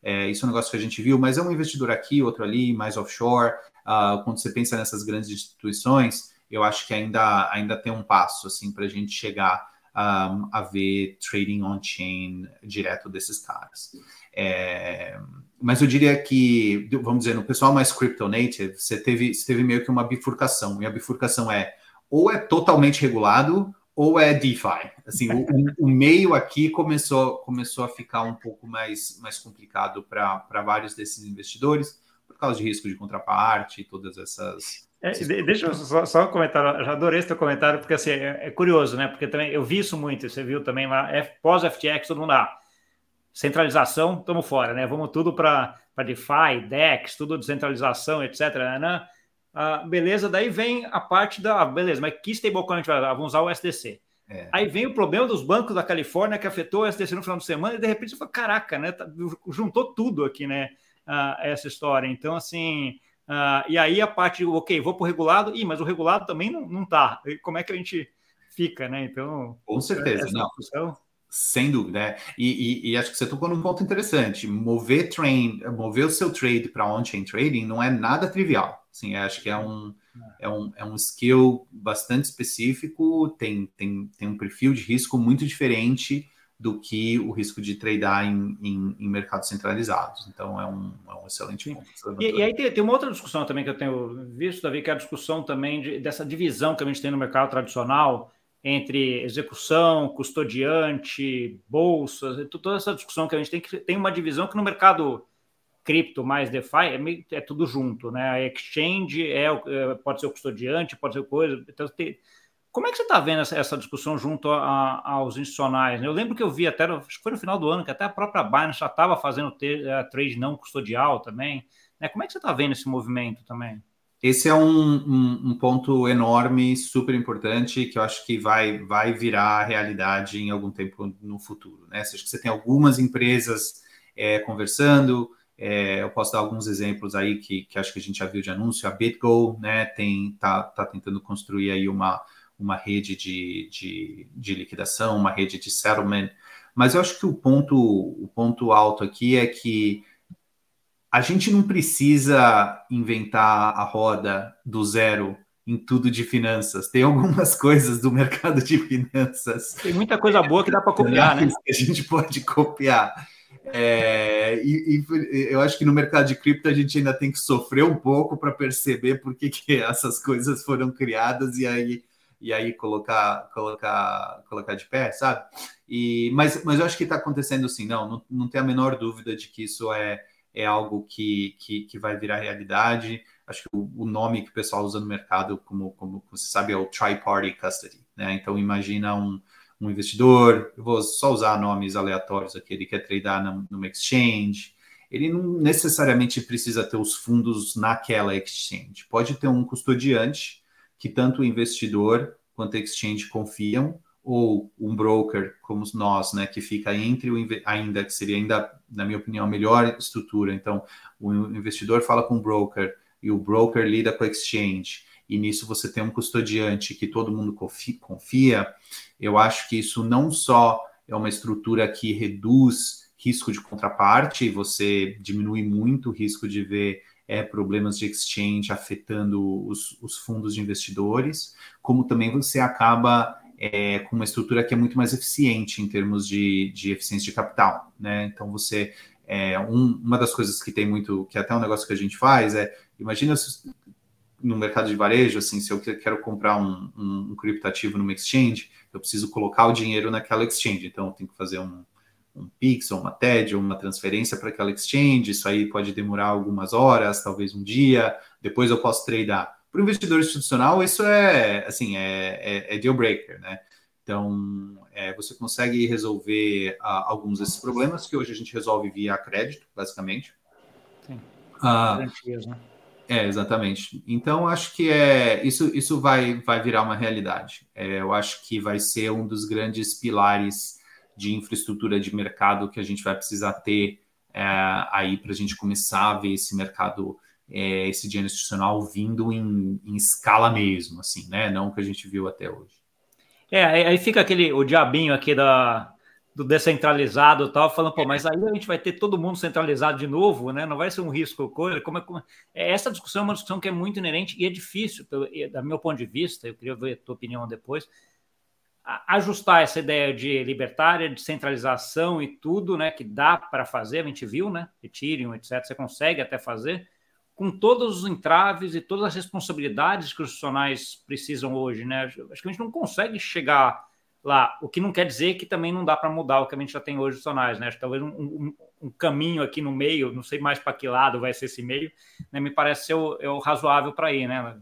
Speaker 2: É, isso é um negócio que a gente viu, mas é um investidor aqui, outro ali, mais offshore. Uh, quando você pensa nessas grandes instituições, eu acho que ainda, ainda tem um passo assim para a gente chegar um, a ver trading on-chain direto desses caras. É, mas eu diria que, vamos dizer, no pessoal mais crypto native, você teve, você teve meio que uma bifurcação, e a bifurcação é ou é totalmente regulado ou é DeFi. Assim, o, o, meio aqui começou, começou a ficar um pouco mais, mais complicado para vários desses investidores, por causa de risco de contraparte e todas essas.
Speaker 1: É, deixa eu só, só comentar, já adorei esse teu comentário, porque assim, é, é, curioso, né? Porque também eu vi isso muito, você viu também lá, pós-FTX, todo mundo, ah, centralização, estamos fora, né? Vamos tudo para DeFi, DEX, tudo descentralização, etc. Né? Ah, beleza, daí vem a parte da. Ah, beleza, mas que stablecoin a gente vai usar? Vamos usar o SDC. É. Aí vem o problema dos bancos da Califórnia que afetou o SDC no final de semana e de repente você fala: caraca, né? Tá, juntou tudo aqui, né? Ah, essa história. Então, assim. Ah, e aí a parte, ok, vou para o regulado, Ih, mas o regulado também não, não tá. Como é que a gente fica, né? Então.
Speaker 2: Com certeza, não. Discussão... Sem dúvida, né? E, e, e, acho que você tocou num ponto interessante. Mover trade, mover o seu trade para on-chain trading não é nada trivial. Assim, acho que é um, é um, é um skill bastante específico, tem, tem, tem um perfil de risco muito diferente do que o risco de tradear em, em, em mercados centralizados. Então, é um, é um excelente ponto.
Speaker 1: E, e, aí tem, tem, uma outra discussão também que eu tenho visto, Davi, que é a discussão também de, dessa divisão que a gente tem no mercado tradicional entre execução, custodiante, bolsas, toda essa discussão que a gente tem que tem uma divisão que no mercado cripto mais DeFi é, é tudo junto, né? A exchange é, é, pode ser o custodiante, pode ser coisa. Então, tem, como é que você está vendo essa, essa, discussão junto a, a, aos institucionais? Eu lembro que eu vi até, acho que foi no final do ano, que até a própria Binance já estava fazendo trade não custodial também. Né? Como é que você está vendo esse movimento também?
Speaker 2: Esse é um, um, um, ponto enorme, super importante, que eu acho que vai, vai virar realidade em algum tempo no futuro. Né? Acho que você tem algumas empresas é, conversando, é, eu posso dar alguns exemplos aí que, que acho que a gente já viu de anúncio. A BitGo né, tem, tá, tá tentando construir aí uma, uma rede de, de, de liquidação, uma rede de settlement. Mas eu acho que o ponto, o ponto alto aqui é que a gente não precisa inventar a roda do zero em tudo de finanças. Tem algumas [laughs] coisas do mercado de finanças.
Speaker 1: Tem muita coisa boa que dá para copiar, né?
Speaker 2: Que a gente pode copiar. É, e, e, eu acho que no mercado de cripto a gente ainda tem que sofrer um pouco para perceber por que, que essas coisas foram criadas e aí e aí colocar colocar colocar de pé, sabe? E mas, mas eu acho que está acontecendo assim, não, não, não tem a menor dúvida de que isso é é algo que, que, que vai virar realidade. Acho que o, o, nome que o pessoal usa no mercado, como, como você sabe, é o Tri-Party Custody. Né? Então, imagina um, um investidor, eu vou só usar nomes aleatórios aqui, ele quer tradear numa exchange, ele não necessariamente precisa ter os fundos naquela exchange. Pode ter um custodiante que tanto o investidor quanto a exchange confiam, ou um broker como nós, né, que fica entre o ainda que seria ainda, na minha opinião, a melhor estrutura. Então, o investidor fala com o broker e o broker lida com a exchange. E nisso você tem um custodiante que todo mundo confia. Eu acho que isso não só é uma estrutura que reduz risco de contraparte, você diminui muito o risco de ver é, problemas de exchange afetando os, os fundos de investidores, como também você acaba é, com uma estrutura que é muito mais eficiente em termos de, de eficiência de capital, né? Então você é, um, uma das coisas que tem muito, que é até um negócio que a gente faz é, imagina se, no mercado de varejo, assim, se eu quero comprar um, um, um criptativo numa exchange, eu preciso colocar o dinheiro naquela exchange, então eu tenho que fazer um, um Pix, ou uma TED, ou uma transferência para aquela exchange, isso aí pode demorar algumas horas, talvez um dia, depois eu posso tradear. Para o investidor institucional, isso é assim, é, é, é deal breaker, né? Então, é, você consegue resolver uh, alguns desses problemas que hoje a gente resolve via crédito, basicamente. Sim. Uh, Garantias, né? É, exatamente. Então, acho que é isso, isso vai, vai virar uma realidade. É, eu acho que vai ser um dos grandes pilares de infraestrutura de mercado que a gente vai precisar ter é, aí para a gente começar a ver esse mercado é, esse dinheiro institucional vindo em, em, escala mesmo, assim, né? Não o que a gente viu até hoje.
Speaker 1: É, aí fica aquele o diabinho aqui da, do descentralizado tal, falando, pô, mas aí a gente vai ter todo mundo centralizado de novo, né? Não vai ser um risco coisa. Como é, como é, essa discussão é uma discussão que é muito inerente e é difícil, pelo, da meu ponto de vista, eu queria ver a tua opinião depois. ajustar essa ideia de libertária, de centralização e tudo, né? Que dá para fazer, a gente viu, né? Ethereum, etc. Você consegue até fazer com todos os entraves e todas as responsabilidades que os profissionais precisam hoje, né? Acho que a gente não consegue chegar lá, o que não quer dizer que também não dá para mudar o que a gente já tem hoje profissionais, né? Acho que talvez um, um, um, caminho aqui no meio, não sei mais para que lado vai ser esse meio, né? Me parece ser o, é o razoável para ir, né?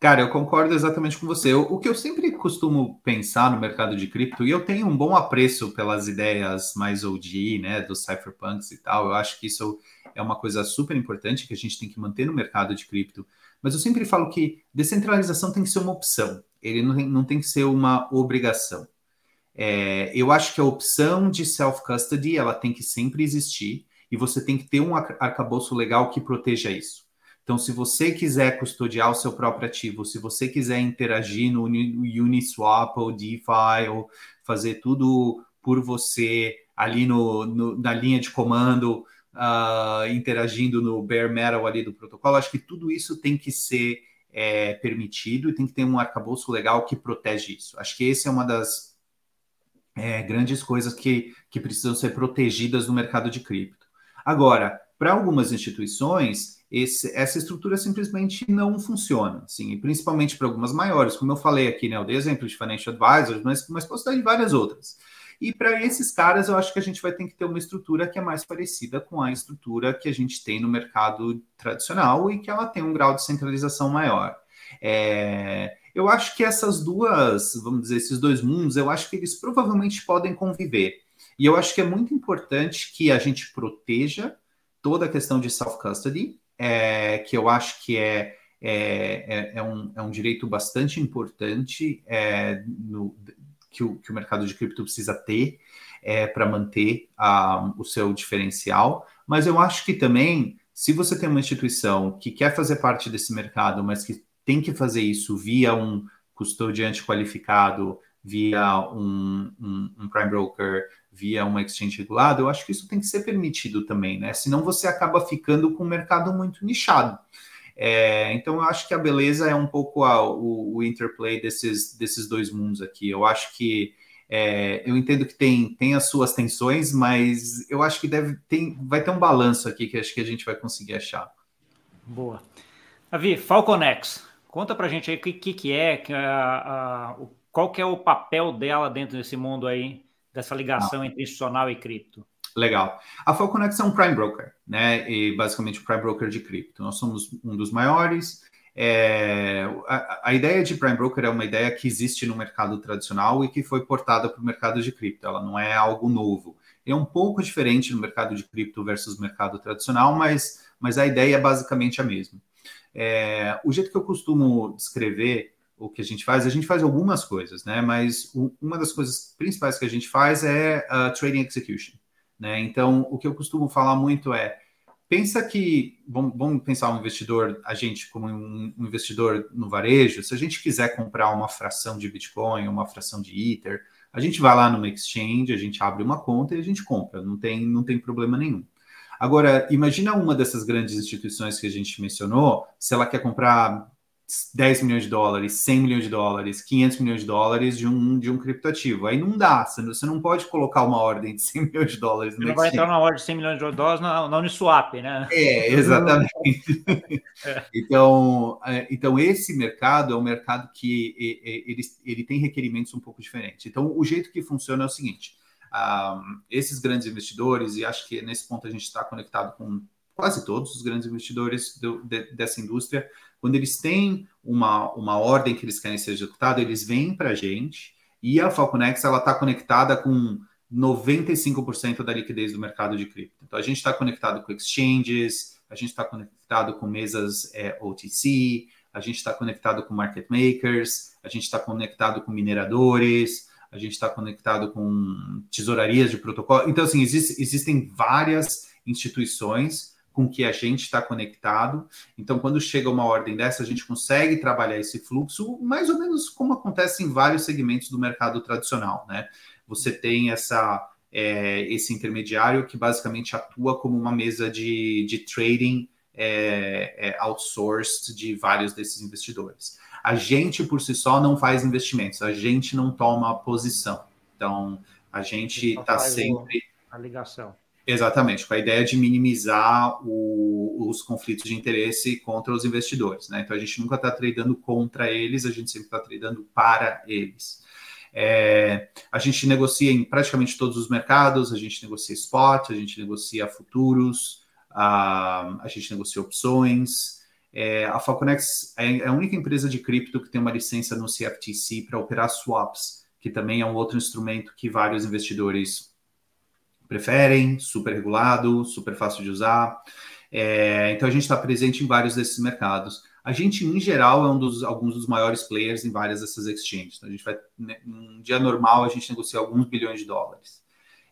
Speaker 2: Cara, eu concordo exatamente com você. O que eu sempre costumo pensar no mercado de cripto, e eu tenho um bom apreço pelas ideias mais OG, né, dos cypherpunks e tal, eu acho que isso é uma coisa super importante que a gente tem que manter no mercado de cripto. Mas eu sempre falo que descentralização tem que ser uma opção, ele não tem, não tem que ser uma obrigação. É, eu acho que a opção de self-custody ela tem que sempre existir e você tem que ter um arcabouço legal que proteja isso. Então, se você quiser custodiar o seu próprio ativo, se você quiser interagir no Uniswap ou DeFi ou fazer tudo por você ali no, no na linha de comando, uh, interagindo no bare metal ali do protocolo. Acho que tudo isso tem que ser é, permitido e tem que ter um arcabouço legal que protege isso. Acho que esse é uma das é, grandes coisas que, que precisam ser protegidas no mercado de cripto. Agora, para algumas instituições, esse, essa estrutura simplesmente não funciona, assim, principalmente para algumas maiores, como eu falei aqui, né? Eu dei exemplo de financial advisors, mas, mas posso dar de várias outras. E para esses caras, eu acho que a gente vai ter que ter uma estrutura que é mais parecida com a estrutura que a gente tem no mercado tradicional e que ela tem um grau de centralização maior. É, eu acho que essas duas, vamos dizer, esses dois mundos, eu acho que eles provavelmente podem conviver. E eu acho que é muito importante que a gente proteja toda a questão de self-custody, é, que eu acho que é, é, é, é um, é um direito bastante importante é, no, que o, que o mercado de cripto precisa ter é, para manter a, o seu diferencial. Mas eu acho que também, se você tem uma instituição que quer fazer parte desse mercado, mas que tem que fazer isso via um custodiante qualificado, via um, um, um prime broker, via uma exchange regulada, eu acho que isso tem que ser permitido também, né? Senão você acaba ficando com um mercado muito nichado. É, então, eu acho que a beleza é um pouco a, o, o, interplay desses, desses dois mundos aqui. Eu acho que é, eu entendo que tem, tem as suas tensões, mas eu acho que deve tem, vai ter um balanço aqui que acho que a gente vai conseguir achar.
Speaker 1: Boa. Avi, Falconex, conta pra gente aí o que, que, que é, que a, a, qual que é o papel dela dentro desse mundo aí, dessa ligação ah. entre institucional e cripto.
Speaker 2: Legal. A Falconex é um prime broker, né? E basicamente um prime broker de cripto. Nós somos um dos maiores. É, a, a, ideia de prime broker é uma ideia que existe no mercado tradicional e que foi portada para o mercado de cripto. Ela não é algo novo. é um pouco diferente no mercado de cripto versus mercado tradicional, mas, mas a ideia é basicamente a mesma. É, o jeito que eu costumo descrever o que a gente faz, a gente faz algumas coisas, né? Mas o, uma das coisas principais que a gente faz é uh, trading execution, né? Então, o que eu costumo falar muito é pensa que vamos, pensar um investidor, a gente como um, um, investidor no varejo, se a gente quiser comprar uma fração de Bitcoin, uma fração de Ether, a gente vai lá numa exchange, a gente abre uma conta e a gente compra, não tem, não tem problema nenhum. Agora, imagina uma dessas grandes instituições que a gente mencionou, se ela quer comprar 10 milhões de dólares, 100 milhões de dólares, 500 milhões de dólares de um, de um criptoativo. Aí não dá, você não pode colocar uma ordem de 100 [laughs] milhões de dólares.
Speaker 1: Você não vai entrar na ordem de 100 milhões de dólares na, na Uniswap, né?
Speaker 2: É, [laughs] exatamente. é. Então, é, então, esse mercado é um mercado que ele, ele tem requerimentos um pouco diferentes. Então, o jeito que funciona é o seguinte, um, esses grandes investidores, e acho que nesse ponto a gente está conectado com quase todos os grandes investidores do, de, dessa indústria, quando eles têm uma, uma ordem que eles querem ser executada, eles vêm para a gente e a Falconex está conectada com 95% da liquidez do mercado de cripto. Então a gente está conectado com exchanges, a gente está conectado com mesas é, OTC, a gente está conectado com market makers, a gente está conectado com mineradores, a gente está conectado com tesourarias de protocolo. Então, assim, existe, existem várias instituições com que a gente está conectado. Então, quando chega uma ordem dessa, a gente consegue trabalhar esse fluxo, mais ou menos como acontece em vários segmentos do mercado tradicional, né? Você tem essa é, esse intermediário que basicamente atua como uma mesa de, de trading é, é, outsourced de vários desses investidores. A gente, por si só, não faz investimentos, a gente não toma posição. Então, a gente está sempre.
Speaker 1: A ligação.
Speaker 2: Exatamente, com a ideia de minimizar o, os conflitos de interesse contra os investidores. Né? Então a gente nunca está tradando contra eles, a gente sempre está tradando para eles. É, a gente negocia em praticamente todos os mercados, a gente negocia spot, a gente negocia futuros, a, a gente negocia opções. É, a Falconex é, é a única empresa de cripto que tem uma licença no CFTC para operar swaps, que também é um outro instrumento que vários investidores preferem, super regulado, super fácil de usar. É, então a gente está presente em vários desses mercados. A gente, em geral, é um dos alguns dos maiores players em várias dessas exchanges. Então, a gente vai, né, num dia normal, a gente negocia alguns bilhões de dólares.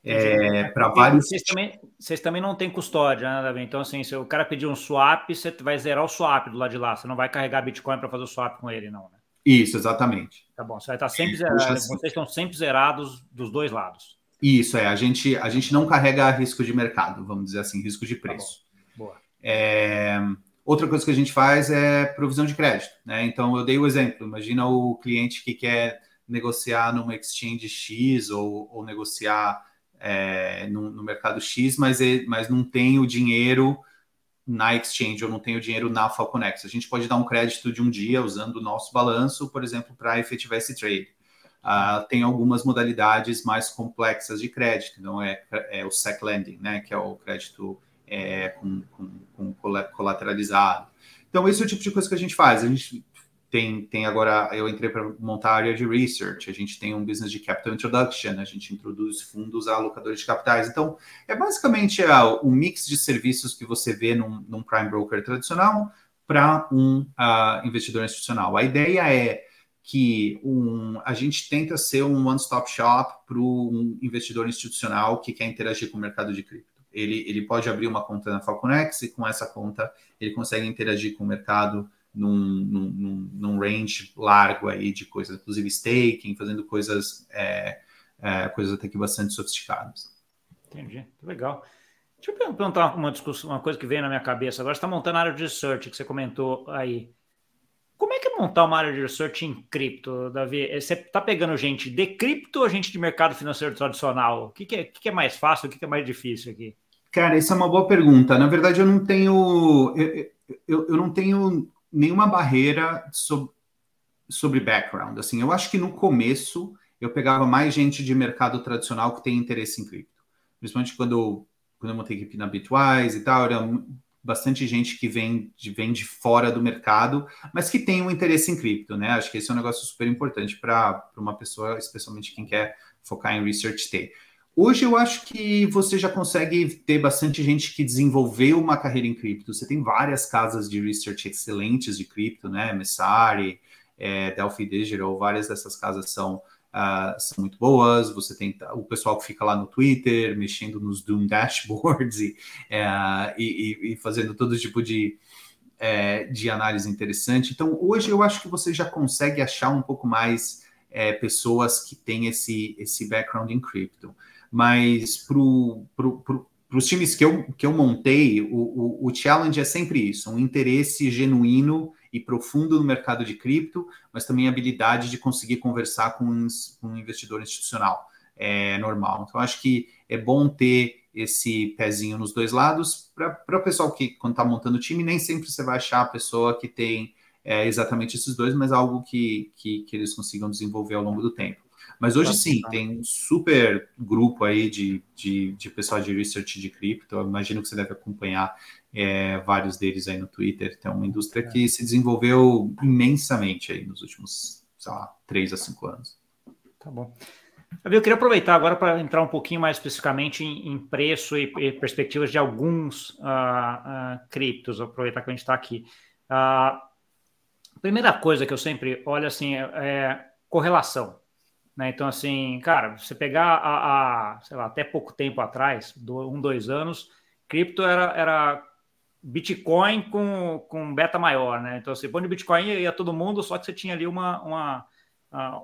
Speaker 2: É, para vários.
Speaker 1: Vocês também, vocês também não têm custódia, né, Davi? Então, assim, se o cara pedir um swap, você vai zerar o swap do lado de lá. Você não vai carregar Bitcoin para fazer o swap com ele, não, né?
Speaker 2: Isso, exatamente.
Speaker 1: Tá bom, você vai estar sempre zerado. Vocês estão sempre zerados dos dois lados.
Speaker 2: Isso, é. A gente, a gente não carrega risco de mercado, vamos dizer assim, risco de tá preço. Tá Boa. É, outra coisa que a gente faz é provisão de crédito. Né? Então, eu dei o exemplo. Imagina o cliente que quer negociar numa exchange X ou, ou negociar é, no, no, mercado X, mas, ele, mas não tem o dinheiro na exchange ou não tem o dinheiro na Falconex. A gente pode dar um crédito de um dia usando o nosso balanço, por exemplo, para efetivar esse trade uh, tem algumas modalidades mais complexas de crédito. Então, é, é o SEC Lending, né, que é o crédito é, com, com, com, colateralizado. Então, esse é o tipo de coisa que a gente faz. A gente tem, tem agora, eu entrei para montar a área de research, a gente tem um business de capital introduction, a gente introduz fundos a alocadores de capitais. Então, é basicamente é, o mix de serviços que você vê num, num prime broker tradicional para um uh, investidor institucional. A ideia é que um, a gente tenta ser um one-stop shop para um investidor institucional que quer interagir com o mercado de cripto. Ele, ele pode abrir uma conta na Falconex e com essa conta ele consegue interagir com o mercado num, num, num range largo aí de coisas, inclusive staking, fazendo coisas, é, é, coisas até que bastante sofisticadas.
Speaker 1: Entendi, legal. Deixa eu perguntar uma, discussão, uma coisa que veio na minha cabeça. Agora você está montando a área de research que você comentou aí. Como é que é montar uma área de research em cripto, Davi? É, você está pegando gente de cripto ou gente de mercado financeiro tradicional? O que, que, é, que, é, mais fácil, o que, que, é mais difícil aqui?
Speaker 2: Cara, essa é uma boa pergunta. Na verdade, eu não tenho, eu, eu, eu não tenho nenhuma barreira sobre, sobre background. Assim, eu acho que no começo eu pegava mais gente de mercado tradicional que tem interesse em cripto. Principalmente quando, quando eu montei equipe na Bitwise e tal, era bastante gente que vem de, vem de fora do mercado, mas que tem um interesse em cripto, né? Acho que esse é um negócio super importante para uma pessoa, especialmente quem quer focar em research ter. Hoje eu acho que você já consegue ter bastante gente que desenvolveu uma carreira em cripto. Você tem várias casas de research excelentes de cripto, né? Messari, é, Delphi Digital, várias dessas casas são, são muito boas. Você tem o pessoal que fica lá no Twitter, mexendo nos Doom Dashboards [laughs] e, uh, e, e fazendo todo tipo de, é, de análise interessante. Então, hoje eu acho que você já consegue achar um pouco mais é, pessoas que têm esse, esse background em cripto mas para os times que eu, que eu montei, o, o, o, challenge é sempre isso: um interesse genuíno e profundo no mercado de cripto, mas também a habilidade de conseguir conversar com um, um investidor institucional. É normal. Então, acho que é bom ter esse pezinho nos dois lados. Para o pessoal que, quando está montando o time, nem sempre você vai achar a pessoa que tem é, exatamente esses dois, mas algo que, que, que eles consigam desenvolver ao longo do tempo. Mas hoje sim, tem um super grupo aí de, de, de pessoal de research de cripto. Eu imagino que você deve acompanhar é, vários deles aí no Twitter. Tem uma indústria é. que se desenvolveu imensamente aí nos últimos, sei lá, três a cinco anos.
Speaker 1: Tá bom. Eu queria aproveitar agora para entrar um pouquinho mais especificamente em, em preço e, e, perspectivas de alguns uh, uh, criptos. Aproveitar que a gente está aqui. Uh, a primeira coisa que eu sempre olho assim é, é correlação. Né? Então, assim, cara, você pegar a, a, sei lá, até pouco tempo atrás, do, um, dois anos, cripto era, era Bitcoin com, com beta maior, né? Então, você põe o Bitcoin ia todo mundo, só que você tinha ali uma, uma,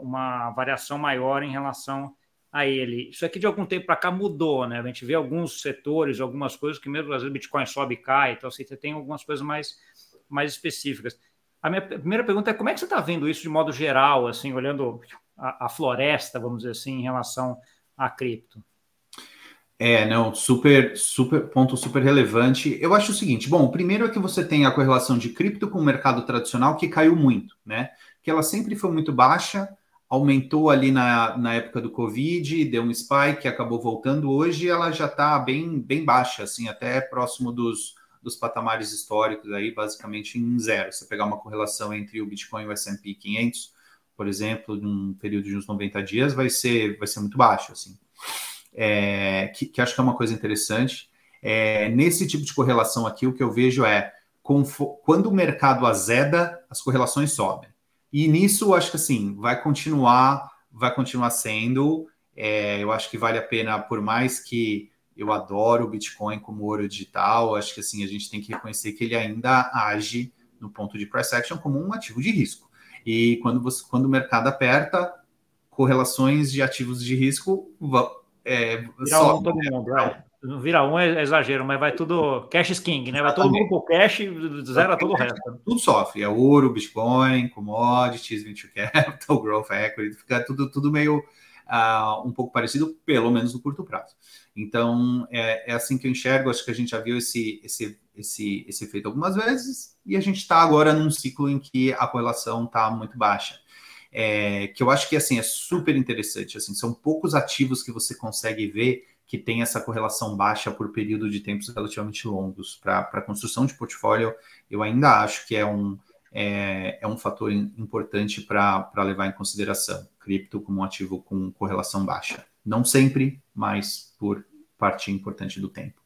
Speaker 1: uma variação maior em relação a ele. Isso aqui de algum tempo para cá mudou, né? A gente vê alguns setores, algumas coisas que mesmo às vezes Bitcoin sobe e cai, então assim, você tem algumas coisas mais, mais específicas. A minha primeira pergunta é como é que você está vendo isso de modo geral, assim, olhando a, a floresta, vamos dizer assim, em relação a cripto?
Speaker 2: É, não, super, super, ponto super relevante. Eu acho o seguinte: bom, primeiro é que você tem a correlação de cripto com o mercado tradicional que caiu muito, né? Que ela sempre foi muito baixa, aumentou ali na, na época do Covid, deu um spike, acabou voltando. Hoje ela já está bem, bem baixa, assim, até próximo dos, dos patamares históricos aí, basicamente em zero. Se pegar uma correlação entre o Bitcoin e o S&P 500, por exemplo, num período de uns 90 dias, vai ser, vai ser muito baixo, assim. É, que, que, acho que é uma coisa interessante. É, nesse tipo de correlação aqui, o que eu vejo é quando o mercado azeda, as correlações sobem. E nisso, acho que assim, vai continuar, vai continuar sendo. É, eu acho que vale a pena, por mais que eu adoro o Bitcoin como ouro digital, acho que assim, a gente tem que reconhecer que ele ainda age no ponto de price action como um ativo de risco. E quando, você, quando o mercado aperta, correlações de ativos de risco
Speaker 1: é, vira um todo né? mundo, é. Não vira um é exagero, mas vai tudo cash is king, né? Vai Exatamente. todo mundo pro cash, zera todo o resto.
Speaker 2: Tudo sofre, é ouro, Bitcoin, commodities, venture capital, [laughs] growth equity, fica tudo, tudo meio uh, um pouco parecido, pelo menos no curto prazo. Então, é, é assim que eu enxergo, acho que a gente já viu esse, esse esse, esse efeito algumas vezes, e a gente está agora num ciclo em que a correlação está muito baixa. É, que eu acho que assim é super interessante. Assim, são poucos ativos que você consegue ver que tem essa correlação baixa por período de tempos relativamente longos. Para a construção de portfólio, eu ainda acho que é um, é, é um fator importante para levar em consideração. Cripto como um ativo com correlação baixa. Não sempre, mas por parte importante do tempo.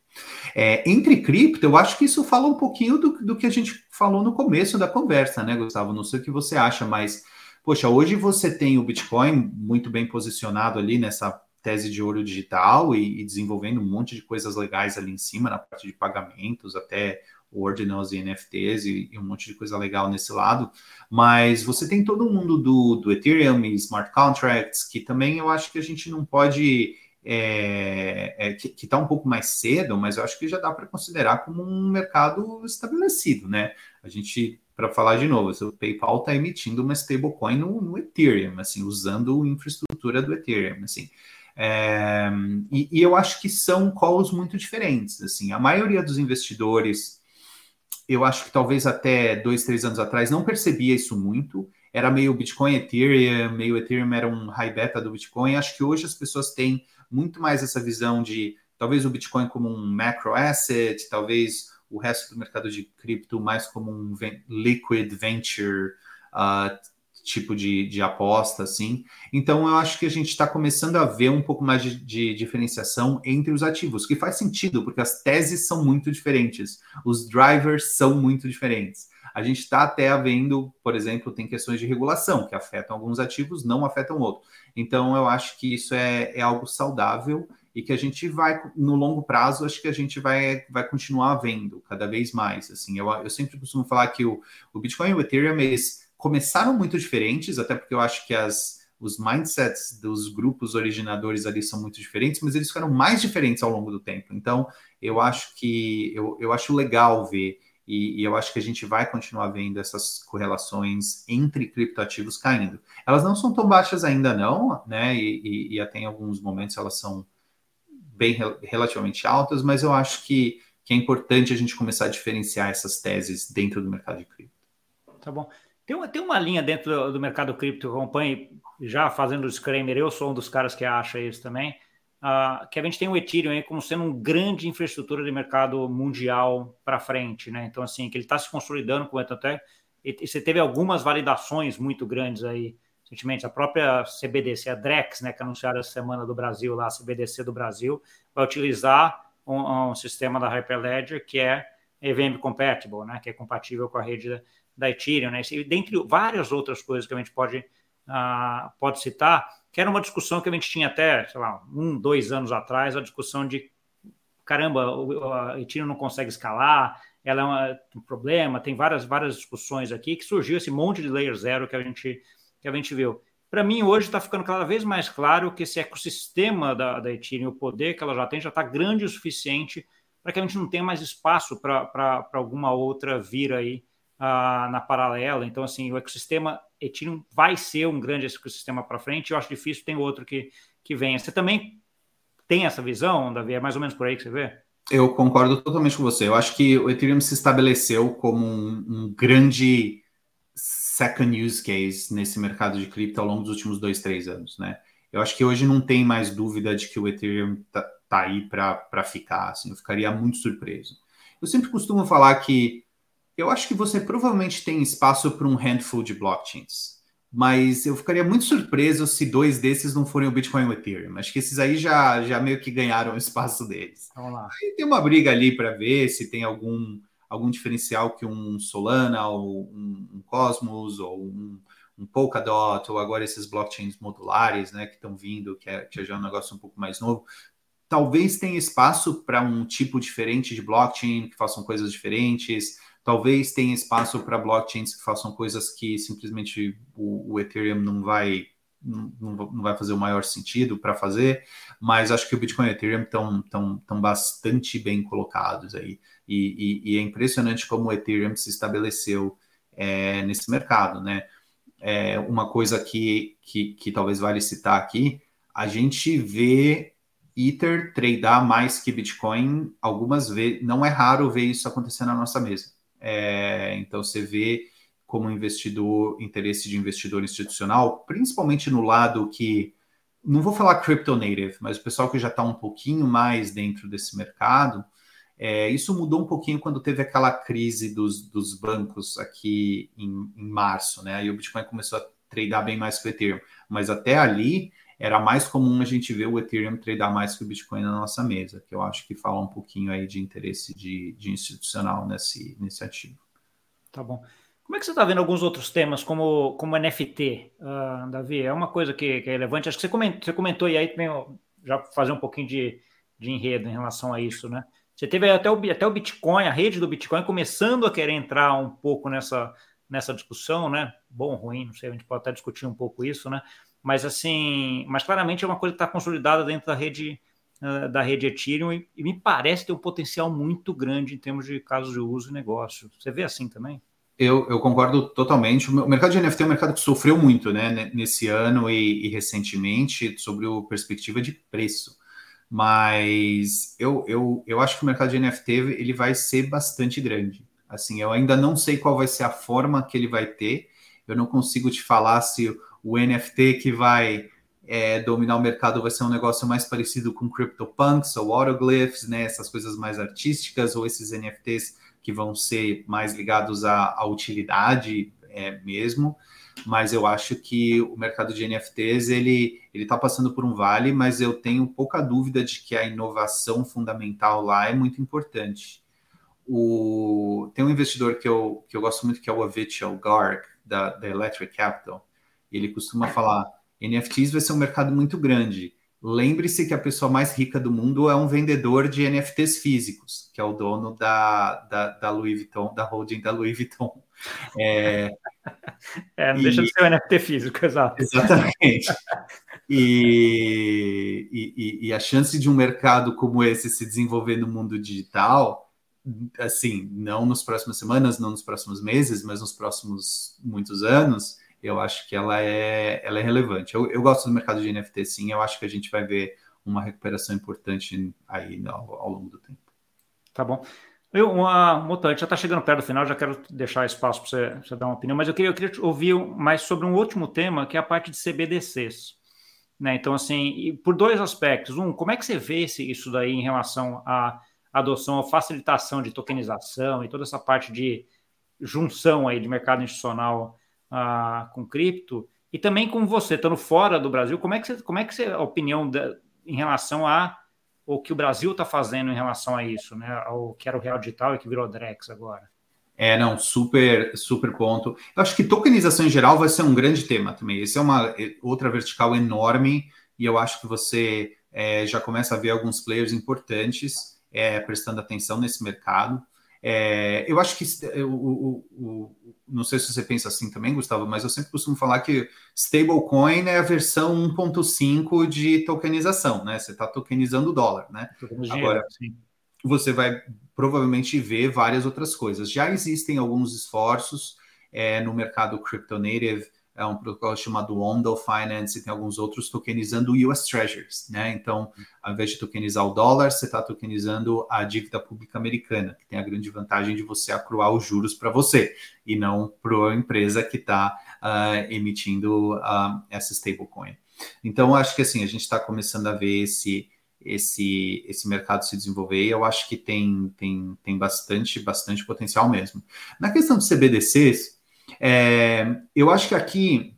Speaker 2: É, entre cripto, eu acho que isso fala um pouquinho do, do que a gente falou no começo da conversa, né, Gustavo? Não sei o que você acha, mas, poxa, hoje você tem o Bitcoin muito bem posicionado ali nessa tese de ouro digital e, e desenvolvendo um monte de coisas legais ali em cima, na parte de pagamentos, até Ordinals e NFTs e, e, um monte de coisa legal nesse lado, mas você tem todo mundo do, do Ethereum e smart contracts, que também eu acho que a gente não pode é, é, que está um pouco mais cedo, mas eu acho que já dá para considerar como um mercado estabelecido, né? A gente, para falar de novo, o PayPal está emitindo uma stablecoin no, no, Ethereum, assim, usando a infraestrutura do Ethereum, assim. É, e, e, eu acho que são calls muito diferentes, assim. A maioria dos investidores, eu acho que talvez até dois, três anos atrás não percebia isso muito. Era meio Bitcoin, Ethereum, meio Ethereum era um high beta do Bitcoin. Acho que hoje as pessoas têm muito mais essa visão de talvez o Bitcoin como um macro asset, talvez o resto do mercado de cripto mais como um liquid venture, uh, tipo de, de aposta, assim. Então, eu acho que a gente está começando a ver um pouco mais de, de, diferenciação entre os ativos, que faz sentido, porque as teses são muito diferentes, os drivers são muito diferentes. A gente está até vendo, por exemplo, tem questões de regulação que afetam alguns ativos, não afetam outros. Então, eu acho que isso é, é algo saudável e que a gente vai, no longo prazo, acho que a gente vai, vai continuar vendo cada vez mais. Assim, eu, eu sempre costumo falar que o, o Bitcoin e o Ethereum, eles começaram muito diferentes, até porque eu acho que as, os mindsets dos grupos originadores ali são muito diferentes, mas eles ficaram mais diferentes ao longo do tempo. Então, eu acho que eu, eu acho legal ver, e, e eu acho que a gente vai continuar vendo essas correlações entre criptoativos caindo. Elas não são tão baixas ainda, não, né? E, e, e até em alguns momentos elas são bem relativamente altas, mas eu acho que, que é importante a gente começar a diferenciar essas teses dentro do mercado de cripto.
Speaker 1: Tá bom. Tem uma, tem uma linha dentro do, do mercado cripto que eu acompanho, já fazendo o disclaimer, eu sou um dos caras que acha isso também, uh, que a gente tem o Ethereum aí como sendo um grande infraestrutura de mercado mundial para frente, né? Então, assim, que ele está se consolidando, com até, e, e você teve algumas validações muito grandes aí, recentemente, a própria CBDC, a DREX, né, que anunciaram essa semana do Brasil, lá, a CBDC do Brasil, vai utilizar um, um sistema da Hyperledger que é EVM compatible, né, que é compatível com a rede da, da Ethereum, né? E dentre várias outras coisas que a gente pode, uh, pode citar, que era uma discussão que a gente tinha até, sei lá, um, dois anos atrás, a discussão de caramba, a Ethereum não consegue escalar, ela é uma, um problema, tem várias, várias discussões aqui que surgiu esse monte de layer zero que a gente, que a gente viu. Para mim, hoje está ficando cada vez mais claro que esse ecossistema da, da Ethereum, o poder que ela já tem, já está grande o suficiente para que a gente não tenha mais espaço para alguma outra vir aí uh, na paralela. Então, assim, o ecossistema Ethereum vai ser um grande ecossistema para frente. Eu acho difícil, tem outro que, que venha. Você também tem essa visão, Davi? É mais ou menos por aí que você vê?
Speaker 2: Eu concordo totalmente com você. Eu acho que o Ethereum se estabeleceu como um, um grande second use case nesse mercado de cripto ao longo dos últimos dois, três anos, né? Eu acho que hoje não tem mais dúvida de que o Ethereum tá, tá aí para ficar. Assim, eu ficaria muito surpreso. Eu sempre costumo falar que eu acho que você provavelmente tem espaço para um handful de blockchains, mas eu ficaria muito surpreso se dois desses não forem o Bitcoin e o Ethereum. Acho que esses aí já, já meio que ganharam o espaço deles. Vamos lá. Aí tem uma briga ali para ver se tem algum, algum diferencial que um Solana, ou um, Cosmos, ou um, um Polkadot, ou agora esses blockchains modulares, né, que estão vindo, que é, que é já um negócio um pouco mais novo, talvez tenha espaço para um tipo diferente de blockchain, que façam coisas diferentes, Talvez tenha espaço para blockchains que façam coisas que simplesmente o, o Ethereum não vai não, vai fazer o maior sentido para fazer, mas acho que o Bitcoin e o Ethereum estão tão, tão bastante bem colocados aí. E, e, e, é impressionante como o Ethereum se estabeleceu é, nesse mercado, né? É uma coisa que, que, que talvez vale citar aqui, a gente vê Ether tradear mais que Bitcoin algumas vezes, não é raro ver isso acontecer na nossa mesa. É, então você vê como investidor, interesse de investidor institucional, principalmente no lado que não vou falar crypto native, mas o pessoal que já está um pouquinho mais dentro desse mercado, é, isso mudou um pouquinho quando teve aquela crise dos, dos bancos aqui em, em março, né? Aí o Bitcoin começou a tradear bem mais que o Ethereum, mas até ali era mais comum a gente ver o Ethereum tradear mais que o Bitcoin na nossa mesa, que eu acho que fala um pouquinho aí de interesse de, de institucional nesse, nesse ativo.
Speaker 1: Tá bom. Como é que você está vendo alguns outros temas, como, como NFT, uh, Davi? É uma coisa que, que, é relevante. Acho que você comentou, você comentou e aí também já fazer um pouquinho de, de enredo em relação a isso, né? Você teve até o, até o Bitcoin, a rede do Bitcoin, começando a querer entrar um pouco nessa, nessa discussão, né? Bom, ruim, não sei, a gente pode até discutir um pouco isso, né? mas assim, mas claramente é uma coisa que está consolidada dentro da rede uh, da rede Ethereum e, e, me parece ter um potencial muito grande em termos de casos de uso e negócio. Você vê assim também?
Speaker 2: Eu, eu concordo totalmente. O mercado de NFT é um mercado que sofreu muito, né, nesse ano e, e recentemente sobre a perspectiva de preço. Mas eu, eu, eu acho que o mercado de NFT ele vai ser bastante grande. Assim, eu ainda não sei qual vai ser a forma que ele vai ter. Eu não consigo te falar se o NFT que vai é, dominar o mercado vai ser um negócio mais parecido com CryptoPunks ou Autoglyphs, né? Essas coisas mais artísticas, ou esses NFTs que vão ser mais ligados à, à utilidade é, mesmo. mas eu acho que o mercado de NFTs ele ele está passando por um vale, mas eu tenho pouca dúvida de que a inovação fundamental lá é muito importante. O, tem um investidor que eu, que eu gosto muito que é o Avitchel Garg da, da Electric Capital. Ele costuma falar NFTs vai ser um mercado muito grande. Lembre-se que a pessoa mais rica do mundo é um vendedor de NFTs físicos, que é o dono da, da, da Louis Vuitton, da holding da Louis Vuitton.
Speaker 1: É, [laughs] é não e, deixa de ser um NFT físico, exato.
Speaker 2: Exatamente. E, e, e, a chance de um mercado como esse se desenvolver no mundo digital, assim, não nos próximas semanas, não nos próximos meses, mas nos próximos muitos anos, eu acho que ela é, ela é relevante. Eu, eu gosto do mercado de NFT, sim. Eu acho que a gente vai ver uma recuperação importante aí ao, ao longo do tempo.
Speaker 1: Tá bom. Eu, uma, Mutante, já está chegando perto do final, já quero deixar espaço para você, você, dar uma opinião, mas eu queria, eu queria ouvir mais sobre um último tema, que é a parte de CBDCs. Né? Então, assim, por dois aspectos. Um, como é que você vê esse, isso daí em relação à adoção, à facilitação de tokenização e toda essa parte de junção aí de mercado institucional com cripto? E também com você, estando fora do Brasil, como é que você, como é que você, a opinião da, em relação a o que o Brasil está fazendo em relação a isso, né? Ao que era o Real Digital e que virou Drex agora.
Speaker 2: É, não, super, super ponto. Eu acho que tokenização em geral vai ser um grande tema também. Esse é uma é, outra vertical enorme e eu acho que você é, já começa a ver alguns players importantes é, prestando atenção nesse mercado. É, eu acho que é, o, não sei se você pensa assim também, Gustavo, mas eu sempre costumo falar que stablecoin é a versão 1.5 de tokenização, né? Você está tokenizando o dólar, né? Agora, sim. você vai provavelmente ver várias outras coisas. Já existem alguns esforços é, no mercado crypto native é um protocolo chamado Ondo Finance e tem alguns outros tokenizando US Treasuries, né? Então, ao invés de tokenizar o dólar, você está tokenizando a dívida pública americana, que tem a grande vantagem de você acruar os juros para você e não para a empresa que está uh, ah, emitindo uh, essa stablecoin. Então, acho que assim a gente está começando a ver esse esse, esse mercado se desenvolver e eu acho que tem, tem, tem bastante, bastante potencial mesmo. Na questão de CBDCs, é, eu acho que aqui,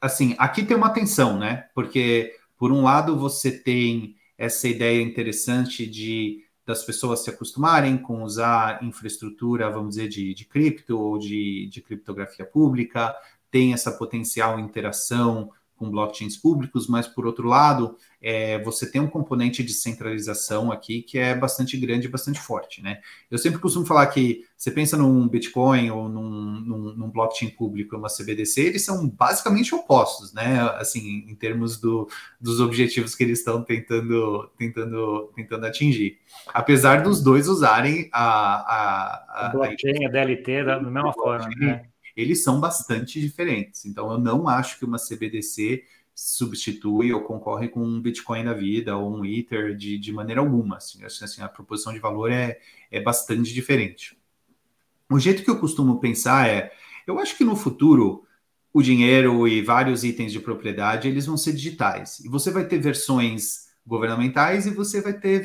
Speaker 2: assim, aqui tem uma tensão, né? Porque, por um lado, você tem essa ideia interessante de das pessoas se acostumarem com usar infraestrutura, vamos dizer, de, de cripto ou de, de criptografia pública, tem essa potencial interação com blockchains públicos, mas por outro lado, é, você tem um componente de centralização aqui que é bastante grande e bastante forte, né? Eu sempre costumo falar que você pensa num Bitcoin ou num, num, num blockchain público, uma CBDC, eles são basicamente opostos, né? Assim, em termos do, dos objetivos que eles estão tentando, tentando, tentando atingir. Apesar dos dois usarem a, a,
Speaker 1: a, a blockchain, a DLT da mesma forma, né?
Speaker 2: Eles são bastante diferentes. Então, eu não acho que uma CBDC substitui ou concorre com um Bitcoin da vida ou um Ether de, de maneira alguma. Assim, assim, a proposição de valor é, é bastante diferente. O jeito que eu costumo pensar é, eu acho que no futuro o dinheiro e vários itens de propriedade eles vão ser digitais. E você vai ter versões governamentais e você vai ter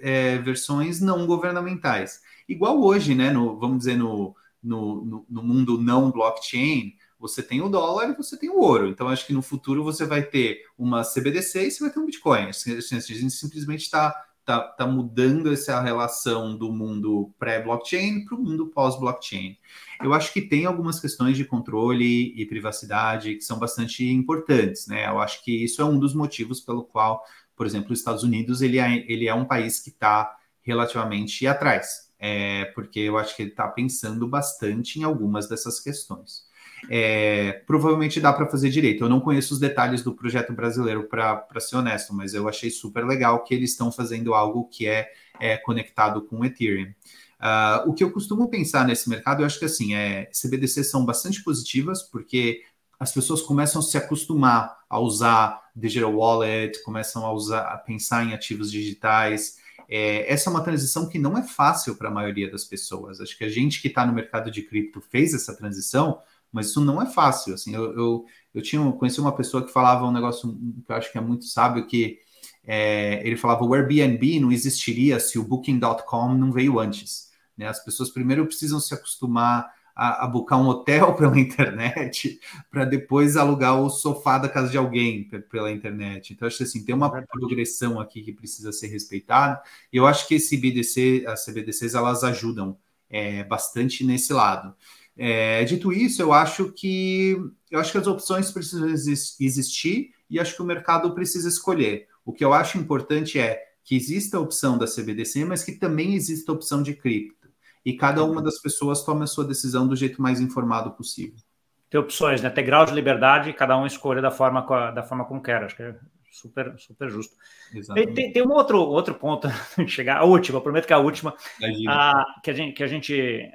Speaker 2: é, versões não governamentais. Igual hoje, né? No, vamos dizer, no, no, no, no mundo não blockchain, você tem o dólar e você tem o ouro. Então, acho que no futuro você vai ter uma CBDC e você vai ter um Bitcoin. Assim, assim, a gente simplesmente está tá, tá mudando essa relação do mundo pré-blockchain para o mundo pós-blockchain. Eu acho que tem algumas questões de controle e privacidade que são bastante importantes, né? Eu acho que isso é um dos motivos pelo qual, por exemplo, os Estados Unidos ele é, ele é um país que está relativamente atrás é, porque eu acho que ele está pensando bastante em algumas dessas questões. É, provavelmente dá para fazer direito. Eu não conheço os detalhes do projeto brasileiro, para ser honesto, mas eu achei super legal que eles estão fazendo algo que é, é conectado com o Ethereum. Uh, o que eu costumo pensar nesse mercado, eu acho que assim, é, CBDCs são bastante positivas, porque as pessoas começam a se acostumar a usar digital wallet, começam a usar, a pensar em ativos digitais, é, essa é uma transição que não é fácil para a maioria das pessoas. Acho que a gente que está no mercado de cripto fez essa transição, mas isso não é fácil. Assim, eu, eu, eu tinha conheci uma pessoa que falava um negócio que eu acho que é muito sábio, que é, ele falava o Airbnb não existiria se o Booking.com não veio antes. Né? As pessoas primeiro precisam se acostumar a, a buscar um hotel [laughs] pela internet para depois alugar o sofá da casa de alguém pela internet. Então, acho que assim, tem uma progressão aqui que precisa ser respeitada, e eu acho que esse BDC, as CBDCs, elas ajudam é, bastante nesse lado. É, dito isso, eu acho que eu acho que as opções precisam existir e acho que o mercado precisa escolher. O que eu acho importante é que exista a opção da CBDC, mas que também exista a opção de cripto. E cada uma das pessoas tome a sua decisão do jeito mais informado possível.
Speaker 1: Tem opções, né? Tem grau de liberdade, cada um escolhe da forma, da forma como quer. Acho que é super, super justo. Tem, tem, um outro, outro ponto [laughs] chegar, a última, prometo que é a última, que a gente, que a gente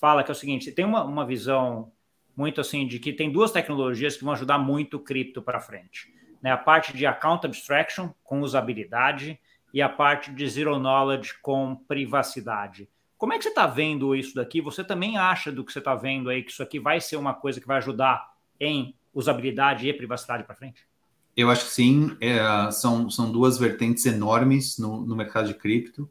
Speaker 1: fala, que é o seguinte: tem uma, uma visão muito assim de que tem duas tecnologias que vão ajudar muito o cripto para frente né, a parte de account abstraction com usabilidade e a parte de zero knowledge com privacidade. Como é que você está vendo isso daqui? Você também acha do que você está vendo aí que isso aqui vai ser uma coisa que vai ajudar em usabilidade e privacidade para frente?
Speaker 2: Eu acho que sim. É, são, são duas vertentes enormes no, no mercado de cripto.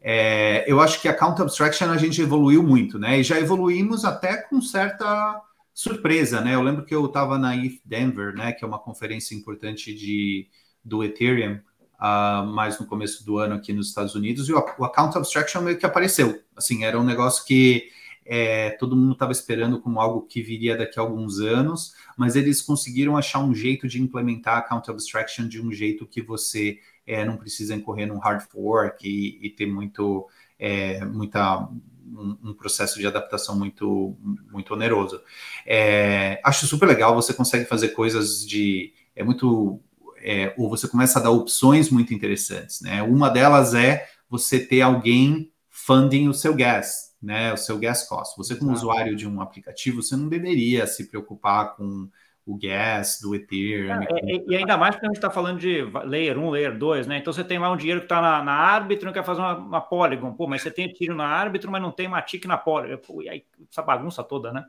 Speaker 2: É, eu acho que a Count Abstraction a gente evoluiu muito, né? E já evoluímos até com certa surpresa, né? Eu lembro que eu estava na ETH Denver, né? Que é uma conferência importante de, do Ethereum, uh, mais no começo do ano aqui nos Estados Unidos, e o, o Account Abstraction meio que apareceu. Assim, era um negócio que é, todo mundo estava esperando como algo que viria daqui a alguns anos, mas eles conseguiram achar um jeito de implementar Account Abstraction de um jeito que você é, não precisa incorrer num hard fork e, e ter muito, é, muita um, um, processo de adaptação muito, muito oneroso. É, acho super legal, você consegue fazer coisas de. É muito. É, ou você começa a dar opções muito interessantes, né? Uma delas é você ter alguém funding o seu gas, né? O seu gas cost. Você, como usuário de um aplicativo, você não deveria se preocupar com o gas do Ethereum.
Speaker 1: É, e, e, ainda mais porque a gente está falando de layer 1, layer 2, né? Então você tem lá um dinheiro que está na, na árbitro e não quer fazer uma, uma Polygon. Pô, mas você tem tiro na árbitro, mas não tem uma TIC na Polygon. Pô, e aí essa bagunça toda, né?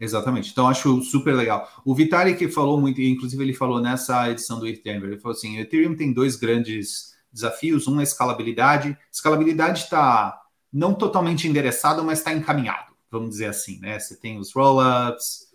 Speaker 2: Exatamente. Então acho super legal. O Vitalik falou muito, inclusive ele falou nessa edição do Ethereum, ele falou assim: o Ethereum tem dois grandes desafios. Um é escalabilidade. Escalabilidade está não totalmente endereçado, mas está encaminhado vamos dizer assim, né? Você tem os roll-ups,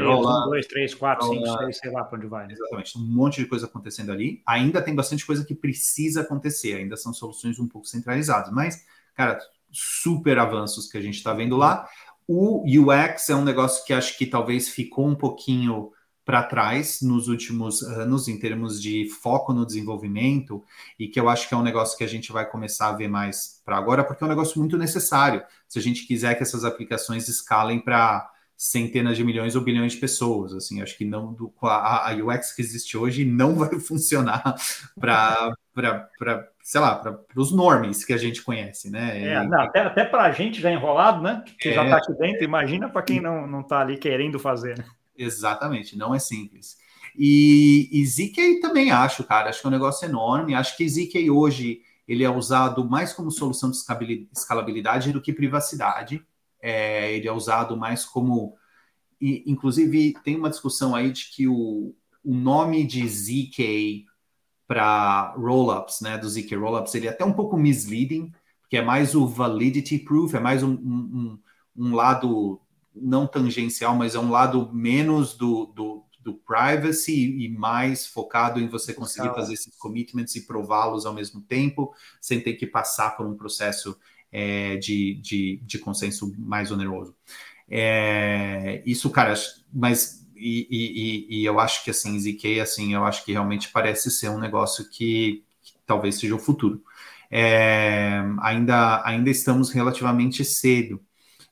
Speaker 1: roll-up. Um, dois, três, quatro, cinco, seis, sei lá para onde vai.
Speaker 2: Né? Exatamente, um monte de coisa acontecendo ali. Ainda tem bastante coisa que precisa acontecer, ainda são soluções um pouco centralizadas, mas, cara, super avanços que a gente está vendo lá. O UX é um negócio que acho que talvez ficou um pouquinho para trás nos últimos anos em termos de foco no desenvolvimento e que eu acho que é um negócio que a gente vai começar a ver mais para agora, porque é um negócio muito necessário. Se a gente quiser que essas aplicações escalem para centenas de milhões ou bilhões de pessoas, assim, acho que não do, a, a UX que existe hoje não [laughs] vai funcionar para para sei lá, para os normes que a gente conhece, né?
Speaker 1: É, não, até, até para a gente já enrolado, né? Que é, já está aqui dentro, imagina para quem não, não está ali querendo fazer, né?
Speaker 2: Exatamente, não é simples. E, e ZK também acho, cara, acho que é um negócio enorme. Acho que ZK hoje ele é usado mais como solução de escalabilidade do que privacidade. É, ele é usado mais como. E, inclusive, tem uma discussão aí de que o, o nome de ZK para rollups, né, do ZK rollups, ele é até um pouco misleading, porque é mais o validity proof, é mais um, um, um lado não tangencial, mas é um lado menos do, do, do privacy e mais focado em você conseguir fazer esses commitments e prová-los ao mesmo tempo, sem ter que passar por um processo é, de, de, de, consenso mais oneroso. É, isso, cara, mas e, e, e, eu acho que assim, ZK, assim, eu acho que realmente parece ser um negócio que, que talvez seja o futuro. É, ainda, ainda estamos relativamente cedo.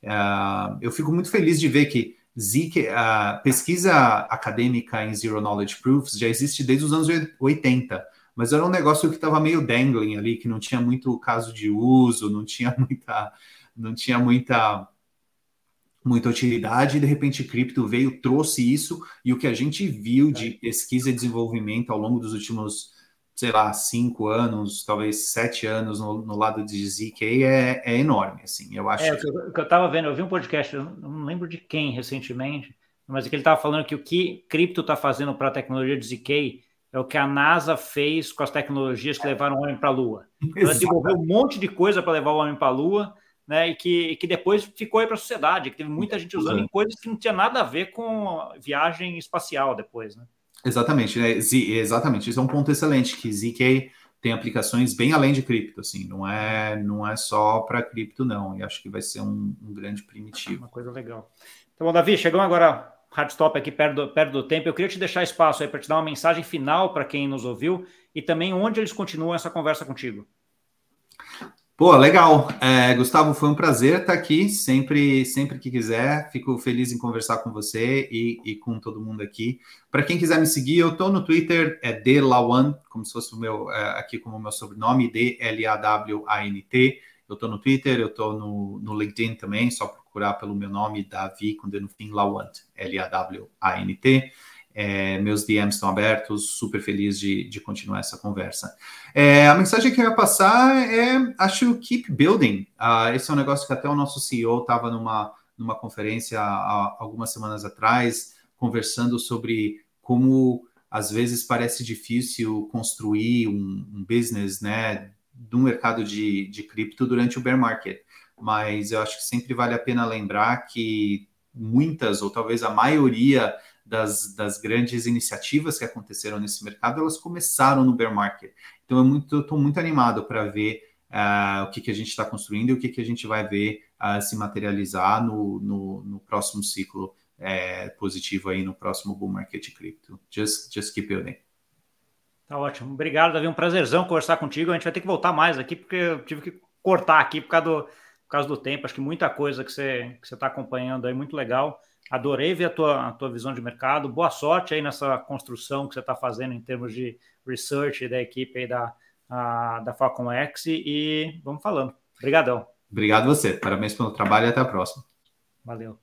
Speaker 2: Uh, eu fico muito feliz de ver que ZK, pesquisa acadêmica em Zero Knowledge Proofs já existe desde os anos 80, mas era um negócio que estava meio dangling ali, que não tinha muito caso de uso, não tinha muita, não tinha muita, muita utilidade, e de repente cripto veio, trouxe isso, e o que a gente viu de pesquisa e desenvolvimento ao longo dos últimos sei lá, cinco anos, talvez sete anos no, no lado de ZK é, é, enorme, assim, eu acho.
Speaker 1: É, o que eu estava vendo, eu vi um podcast, eu não lembro de quem recentemente, mas é que ele estava falando que o que cripto está fazendo para a tecnologia de ZK é o que a NASA fez com as tecnologias que levaram o homem para a Lua. Ela desenvolveu um monte de coisa para levar o homem para a Lua, né? E que, que depois ficou aí para a sociedade, que teve muita gente usando em coisas que não tinha nada a ver com viagem espacial depois, né?
Speaker 2: Exatamente, né? Z, exatamente. Isso é um ponto excelente, que ZK tem aplicações bem além de cripto, assim, não é, não é só para cripto, não. E acho que vai ser um, um, grande primitivo.
Speaker 1: Uma coisa legal. Então, bom, Davi, chegamos agora hard stop aqui perto do, perto do tempo. Eu queria te deixar espaço aí para te dar uma mensagem final para quem nos ouviu e também onde eles continuam essa conversa contigo.
Speaker 2: Pô, legal. É, Gustavo, foi um prazer estar aqui. Sempre, sempre que quiser, fico feliz em conversar com você e, e com todo mundo aqui. Para quem quiser me seguir, eu estou no Twitter, é Delawan, como se fosse o meu é, aqui como meu sobrenome, D L A W A N T. Eu estou no Twitter, eu estou no, no LinkedIn também, só procurar pelo meu nome, Davi, com D no fim, Lawant, L A W A N T. É, meus DMs estão abertos, super feliz de, de continuar essa conversa. É, a mensagem que eu ia passar é, acho, keep building. Uh, esse é um negócio que até o nosso CEO estava numa, numa conferência há, algumas semanas atrás, conversando sobre como às vezes parece difícil construir um, um business, né, do mercado de, de cripto durante o bear market. Mas eu acho que sempre vale a pena lembrar que muitas, ou talvez a maioria das, das grandes iniciativas que aconteceram nesse mercado, elas começaram no bear market. Então, eu estou muito animado para ver uh, o que, que a gente está construindo e o que, que a gente vai ver uh, se materializar no, no, no próximo ciclo uh, positivo aí, no próximo bull market cripto. Just, just keep building.
Speaker 1: Tá ótimo. Obrigado, Davi. Um prazerzão conversar contigo. A gente vai ter que voltar mais aqui, porque eu tive que cortar aqui por causa do, por causa do tempo. Acho que muita coisa que você está que você acompanhando aí, muito legal. Adorei ver a tua, a tua visão de mercado. Boa sorte aí nessa construção que você está fazendo em termos de research da equipe aí da, a, da Falcon X e vamos falando. Obrigadão.
Speaker 2: Obrigado você. Parabéns pelo trabalho e até a próxima.
Speaker 1: Valeu.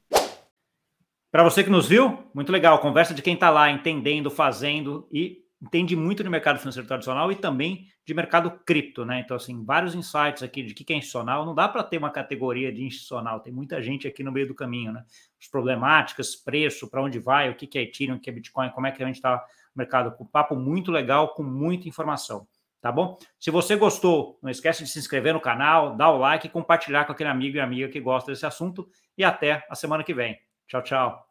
Speaker 1: Para você que nos viu, muito legal. Conversa de quem está lá entendendo, fazendo e entende muito de mercado financeiro tradicional e também de mercado cripto, né? Então, assim, vários insights aqui de que é institucional. Não dá para ter uma categoria de institucional, tem muita gente aqui no meio do caminho, né? As problemáticas, preço, para onde vai, o que é Ethereum, o que é Bitcoin, como é que a gente está no mercado. Um papo muito legal, com muita informação, tá bom? Se você gostou, não esquece de se inscrever no canal, dar o like e compartilhar com aquele amigo e amiga que gosta desse assunto. E até a semana que vem. Tchau, tchau.